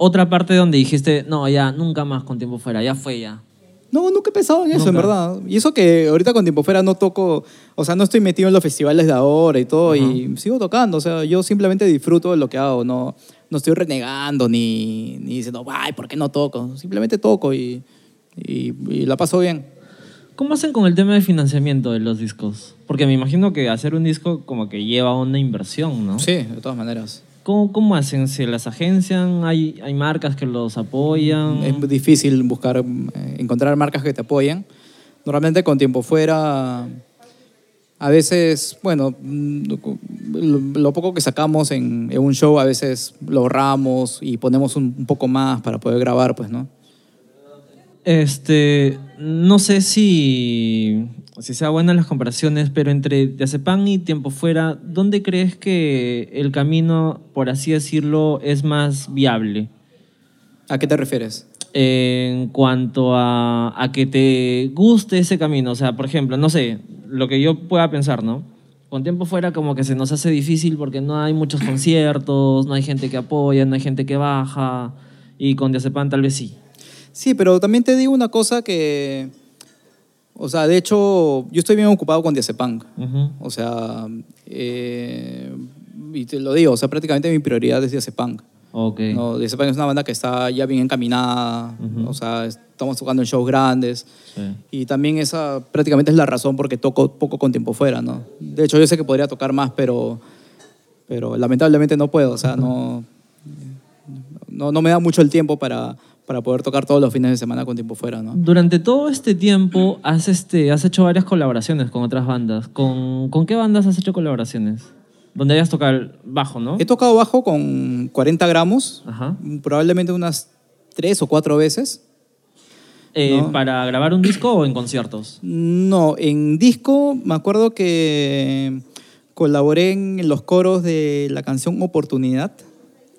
Otra parte donde dijiste, no, ya, nunca más con Tiempo Fuera, ya fue ya. No, nunca he pensado en eso, en Nunca. verdad. Y eso que ahorita con Tiempo Fuera no toco, o sea, no estoy metido en los festivales de ahora y todo, y sigo tocando, o sea, yo simplemente disfruto de lo que hago, no, no estoy renegando ni, ni diciendo, ay, ¿por qué no toco? Simplemente toco y, y, y la paso bien. ¿Cómo hacen con el tema de financiamiento de los discos? Porque me imagino que hacer un disco como que lleva una inversión, ¿no? Sí, de todas maneras. ¿Cómo, cómo hacen? ¿Se las agencian? ¿Hay, ¿Hay marcas que los apoyan? Es difícil buscar, eh, encontrar marcas que te apoyen. Normalmente con tiempo fuera, a veces, bueno, mm, lo, lo poco que sacamos en, en un show, a veces lo ahorramos y ponemos un, un poco más para poder grabar, pues, ¿no? Este, no sé si, si sea buenas las comparaciones, pero entre Diazepam y Tiempo Fuera, ¿dónde crees que el camino, por así decirlo, es más viable? ¿A qué te refieres? En cuanto a, a que te guste ese camino. O sea, por ejemplo, no sé, lo que yo pueda pensar, ¿no? Con Tiempo Fuera como que se nos hace difícil porque no hay muchos conciertos, no hay gente que apoya, no hay gente que baja. Y con Diazepam tal vez sí. Sí, pero también te digo una cosa que, o sea, de hecho, yo estoy bien ocupado con Diazepam. Ujú. O sea, eh, y te lo digo, o sea, prácticamente mi prioridad es Diazepam. Ok. No, Diazepam es una banda que está ya bien encaminada, Ujú. o sea, estamos tocando en shows grandes. Sí. Y también esa prácticamente es la razón por qué toco poco con tiempo fuera, ¿no? De hecho, yo sé que podría tocar más, pero, pero lamentablemente no puedo, o sea, no, no, no me da mucho el tiempo para, para poder tocar todos los fines de semana con tiempo fuera, ¿no? Durante todo este tiempo has, este, has hecho varias colaboraciones con otras bandas. ¿Con, ¿Con qué bandas has hecho colaboraciones? Donde hayas tocado bajo, ¿no? He tocado bajo con 40 gramos, Ajá. probablemente unas tres o cuatro veces. Eh, ¿no? ¿Para grabar un disco o en conciertos? No, en disco me acuerdo que colaboré en los coros de la canción Oportunidad,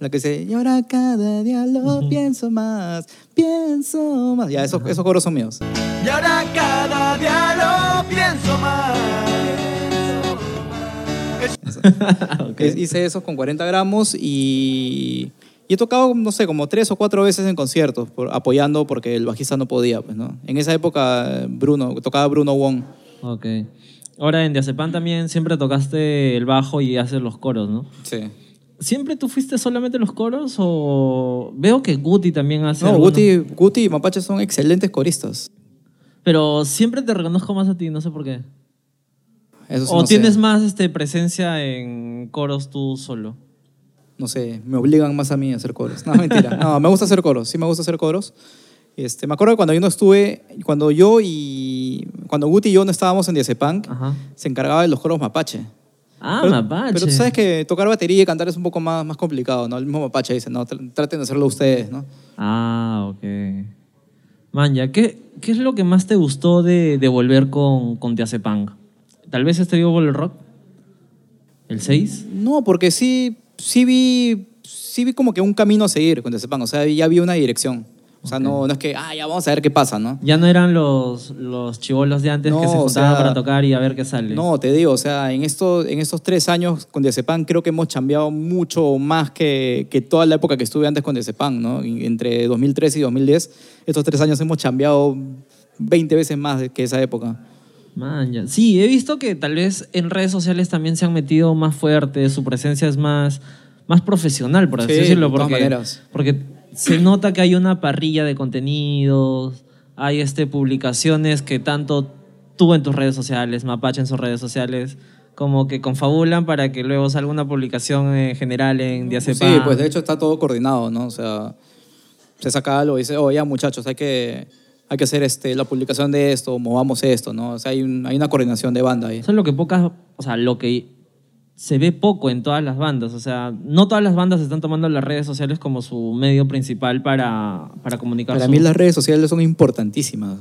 la que se y ahora cada día lo pienso más, pienso más. Ya, esos, esos coros son míos. Y ahora cada día lo pienso más. Ok. Es- Hice esos con 40 gramos y, y he tocado, no sé, como tres o cuatro veces en conciertos, por- apoyando porque el bajista no podía, pues, ¿no? En esa época, Bruno, tocaba Bruno Wong. Ok. Ahora en Diazepam también siempre tocaste el bajo y haces los coros, ¿no? Sí. ¿Siempre tú fuiste solamente los coros o veo que Guti también hace No, algunos- Guti, Guti y Mapache son excelentes coristas. Pero siempre te reconozco más a ti, no sé por qué. Eso sí ¿O no sé. tienes más este, presencia en coros tú solo? no sé, me obligan más a mí a hacer coros. No, mentira. No, me gusta hacer coros, sí me gusta hacer coros. Este, me acuerdo que cuando yo no estuve, cuando yo y cuando Guti y yo no estábamos en Ajá. se encargaba de los coros Mapache. Ah, pero, Mapache. Pero tú sabes que tocar batería y cantar es un poco más, más complicado, ¿no? El mismo Mapache dice, no, tr- traten de hacerlo ustedes, ¿no? Ah, ok. Manja, ¿qué, ¿qué es lo que más te gustó de, de volver con, con Diazepam? ¿Tal vez este Vivo el Rock? ¿El 6? No, porque sí, sí vi, sí vi como que un camino a seguir con Diazepam, o sea, ya había una dirección. O sea, no, no es que, ah, ya vamos a ver qué pasa, ¿no? Ya no eran los, los chivolos de antes que No, se o juntaban sea, para tocar y a ver qué sale. No, te digo, o sea, en, esto, en estos tres años con Diazepam creo que hemos cambiado mucho más que, que toda la época que estuve antes con Diazepam, ¿no? Entre 2013 y 2010, estos tres años hemos cambiado 20 veces más que esa época. Manja. Sí, he visto que tal vez en redes sociales también se han metido más fuerte, su presencia es más, más profesional, por así Sí, decirlo. de todas maneras. porque se nota que hay una parrilla de contenidos, hay este, publicaciones que tanto tú en tus redes sociales, Mapache en sus redes sociales, como que confabulan para que luego salga una publicación en general en Diazepam. Sí, pues de hecho está todo coordinado, ¿no? O sea, se saca algo y dice, oh, ya muchachos, hay que, hay que hacer este, la publicación de esto, movamos esto, ¿no? O sea, hay, un- hay una coordinación de banda ahí. Eso es lo que pocas, o sea, lo que se ve poco en todas las bandas. O sea, no todas las bandas están tomando las redes sociales como su medio principal para, para comunicar Para su- mí las redes sociales son importantísimas.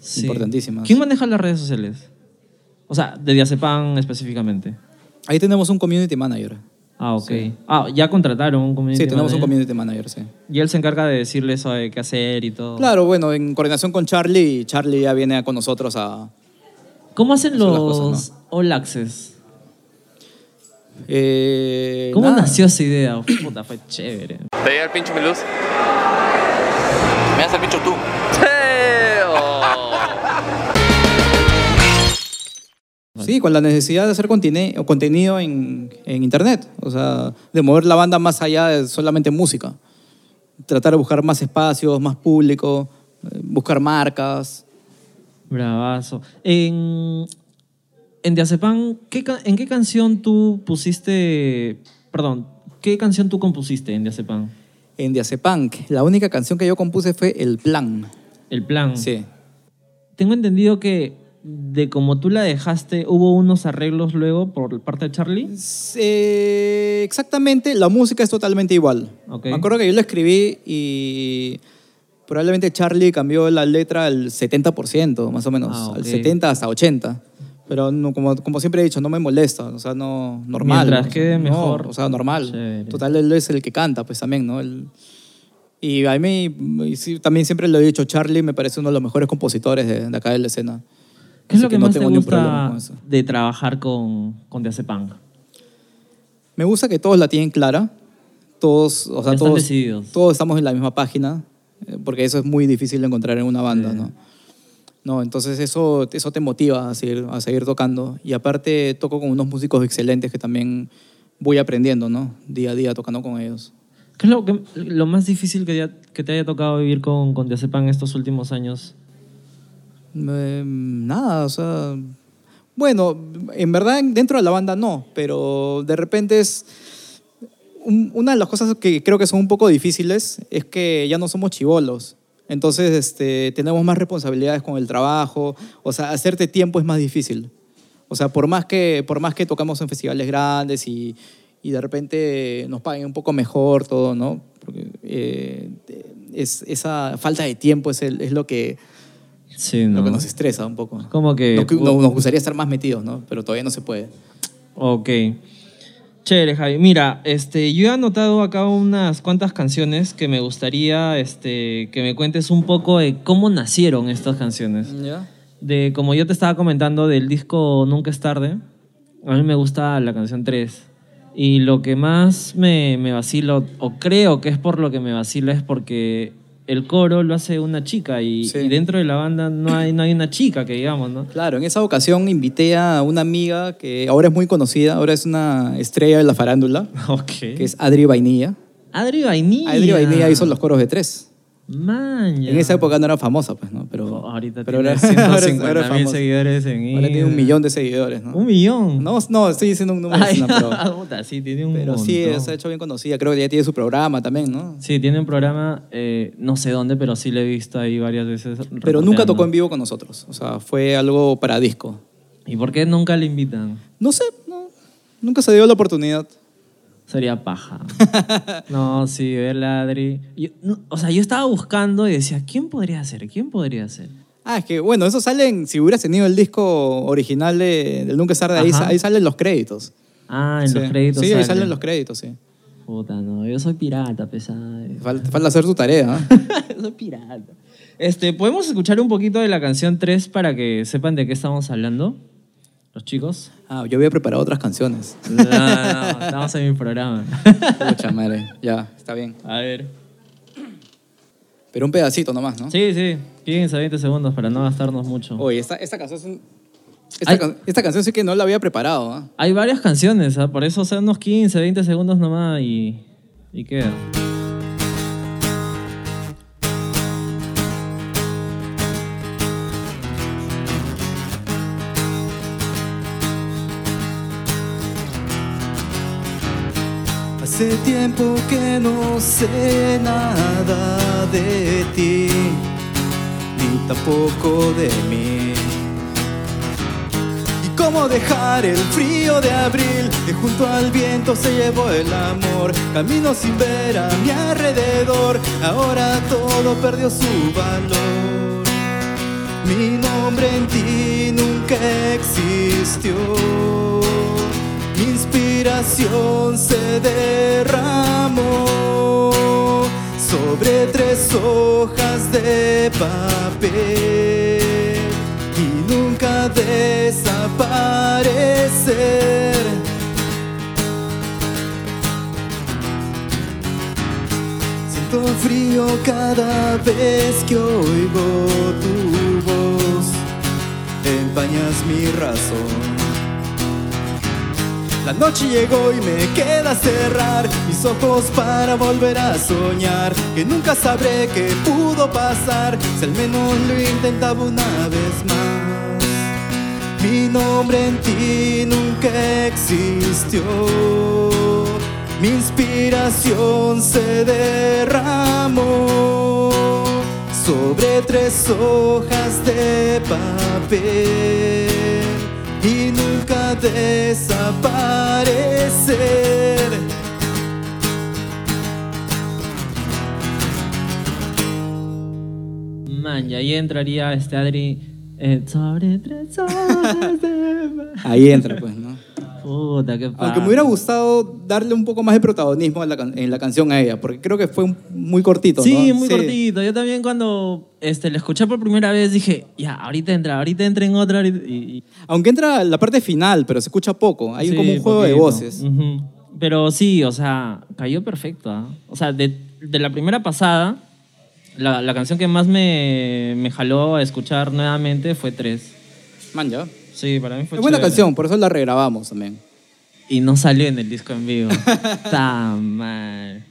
Sí. importantísimas. ¿Quién maneja las redes sociales? O sea, de específicamente. Ahí tenemos un community manager. Ah, ok. Ah, ya contrataron un community Sí, tenemos un manager. community manager, sí. Y él se encarga de decirles sobre qué hacer y todo. Claro, bueno, en coordinación con Charlie, Charlie ya viene con nosotros a... ¿Cómo hacen los cosas, All Access? Eh, ¿Cómo nada. nació esa idea? Uf, Puta, fue chévere. ¿Te llega el pincho mi luz? ¿Me das el pincho tú? Sí, con la necesidad de hacer contine- o contenido en, en Internet. O sea, de mover la banda más allá de solamente música. Tratar de buscar más espacios, más público, eh, buscar marcas. Bravazo. En, en Diazepam, ¿qué ca- ¿en qué canción tú pusiste... Perdón, ¿qué canción tú compusiste en Diazepam? En Diazepunk, la única canción que yo compuse fue El Plan. El plan. Sí. Tengo entendido que de como tú la dejaste, hubo unos arreglos luego por parte de Charlie. Eh, exactamente, la música es totalmente igual. Ok. Me acuerdo que yo la escribí y Probablemente Charlie cambió la letra al 70%, más o menos, Ah, al 70 hasta 80. Pero no, como, como siempre he dicho, no me molesta, o sea, no, normal. Mientras quede no, mejor. o sea, normal. Chévere. Total, él es el que canta, pues también, ¿no? Él- y a mí, y sí, también siempre lo he dicho, Charlie me parece uno de los mejores compositores de, de acá de la escena. ¿Qué es lo que, no más te tengo problema gusta con eso. de trabajar con, con Diazepam? Me gusta que todos la tienen clara. Todos, o sea, todos, decididos. todos estamos en la misma página, eh, porque eso es muy difícil de encontrar en una banda, Sí. ¿no? No, entonces eso, eso te motiva a seguir, a seguir tocando. Y aparte toco con unos músicos excelentes que también voy aprendiendo, ¿no? Día a día tocando con ellos. ¿Qué es lo, que- lo más difícil que, ya- que te haya tocado vivir con, con Diazepam estos últimos años? Eh, nada, o sea... Bueno, en verdad dentro de la banda no, pero de repente es... un- una de las cosas que creo que son un poco difíciles es que ya no somos chivolos. Entonces este, tenemos más responsabilidades con el trabajo. O sea, hacerte tiempo es más difícil. O sea, por más que, por más que tocamos en festivales grandes y, y de repente nos paguen un poco mejor todo, ¿no? Porque eh, es, esa falta de tiempo es, el- es lo que Sí, lo ¿no? que nos estresa un poco. Como que... Nos, nos- nos gustaría estar más metidos, ¿no? Pero todavía no se puede. Ok. Chévere, Javi. Mira, este, yo he anotado acá unas cuantas canciones que me gustaría este, que me cuentes un poco de cómo nacieron estas canciones. ¿Ya? De, como yo te estaba comentando del disco Nunca es tarde, a mí me gusta la canción 3. Y lo que más me, me vacila, o creo que es por lo que me vacila, es porque el coro lo hace una chica y, Sí. y dentro de la banda no hay, no hay una chica que digamos, ¿no? Claro, en esa ocasión invité a una amiga que ahora es muy conocida, ahora es una estrella de la farándula, que es Adri Vainilla. Adri Vainilla. Adri Vainilla hizo los coros de tres. Man, ya. En esa época no era famosa, pues, ¿no? Pero Oh, ahorita pero tiene ahora- ahora es- 150 ahora es mil famosa. seguidores en Ahora tiene un millón de seguidores, ¿no? ¿Un millón? No, no, estoy diciendo un número, Ay, no, pero, sí, tiene un pero sí, se ha hecho bien conocida. Creo que ya tiene su programa también, ¿no? Sí, tiene un programa, eh, no sé dónde, pero sí lo he visto ahí varias veces. Pero nunca tocó en vivo con nosotros. O sea, fue algo para disco. ¿Y por qué nunca le invitan? No sé, no, nunca se dio la oportunidad. Sería paja. no, sí, verla, Adri. Yo- no, o sea, yo estaba buscando y decía, ¿quién podría ser? ¿Quién podría ser? Ah, es que bueno, eso salen, si hubieras tenido el disco original de, del Nunca es tarde, ahí, ahí salen los créditos. Ah, en sí. los créditos. Sí, ahí sale. salen los créditos, sí. Puta, no, yo soy pirata, pesada. Falta, falta hacer tu tarea. Soy pirata. Este, ¿podemos escuchar un poquito de la canción 3 para que sepan de qué estamos hablando? Los chicos. Ah, yo había preparado otras canciones. No, no, estamos en mi programa. Pucha madre, ya, está bien. A ver. Pero un pedacito nomás, ¿no? Sí, sí. 15, 20 segundos para no gastarnos mucho. Oye, esta, esta canción es un- esta, Ay. can- esta canción sí que no la había preparado. ¿ah? Hay varias canciones, ¿ah? por eso o sea unos 15, 20 segundos nomás y, y queda. Hace tiempo que no sé nada de ti, ni tampoco de mí. Y cómo dejar el frío de abril, que junto al viento se llevó el amor. Camino sin ver a mi alrededor, ahora todo perdió su valor. Mi nombre en ti nunca existió. Mi inspiración se derramó sobre tres hojas de papel y nunca desaparecer. Siento frío cada vez que oigo tu voz, empañas mi razón. La noche llegó y me queda cerrar mis ojos para volver a soñar. Que nunca sabré qué pudo pasar si al menos lo intentaba una vez más. Mi nombre en ti nunca existió. Mi inspiración se derramó sobre tres hojas de papel y desaparecer. Man, y ahí entraría este Adri. eh, sobre tres horas de. Ahí entra, pues, ¿no? Puta, qué Aunque me hubiera gustado darle un poco más de protagonismo en la, can- en la canción a ella, porque creo que fue un- muy cortito, Sí, ¿no? muy cortito. Yo también cuando este, la escuché por primera vez dije, ya, ahorita entra, ahorita entra en otra. Y, y- Aunque entra la parte final, pero se escucha poco. Hay sí, como un juego de poquito. voces. Ujú. Pero sí, o sea, cayó perfecto. ¿ah? O sea, de, de la primera pasada, la, la canción que más me, me jaló a escuchar nuevamente fue Tres. Man, ya. Sí, para mí fue Es buena chévere. canción, por eso la regrabamos también. Y no salió en el disco en vivo. Está mal.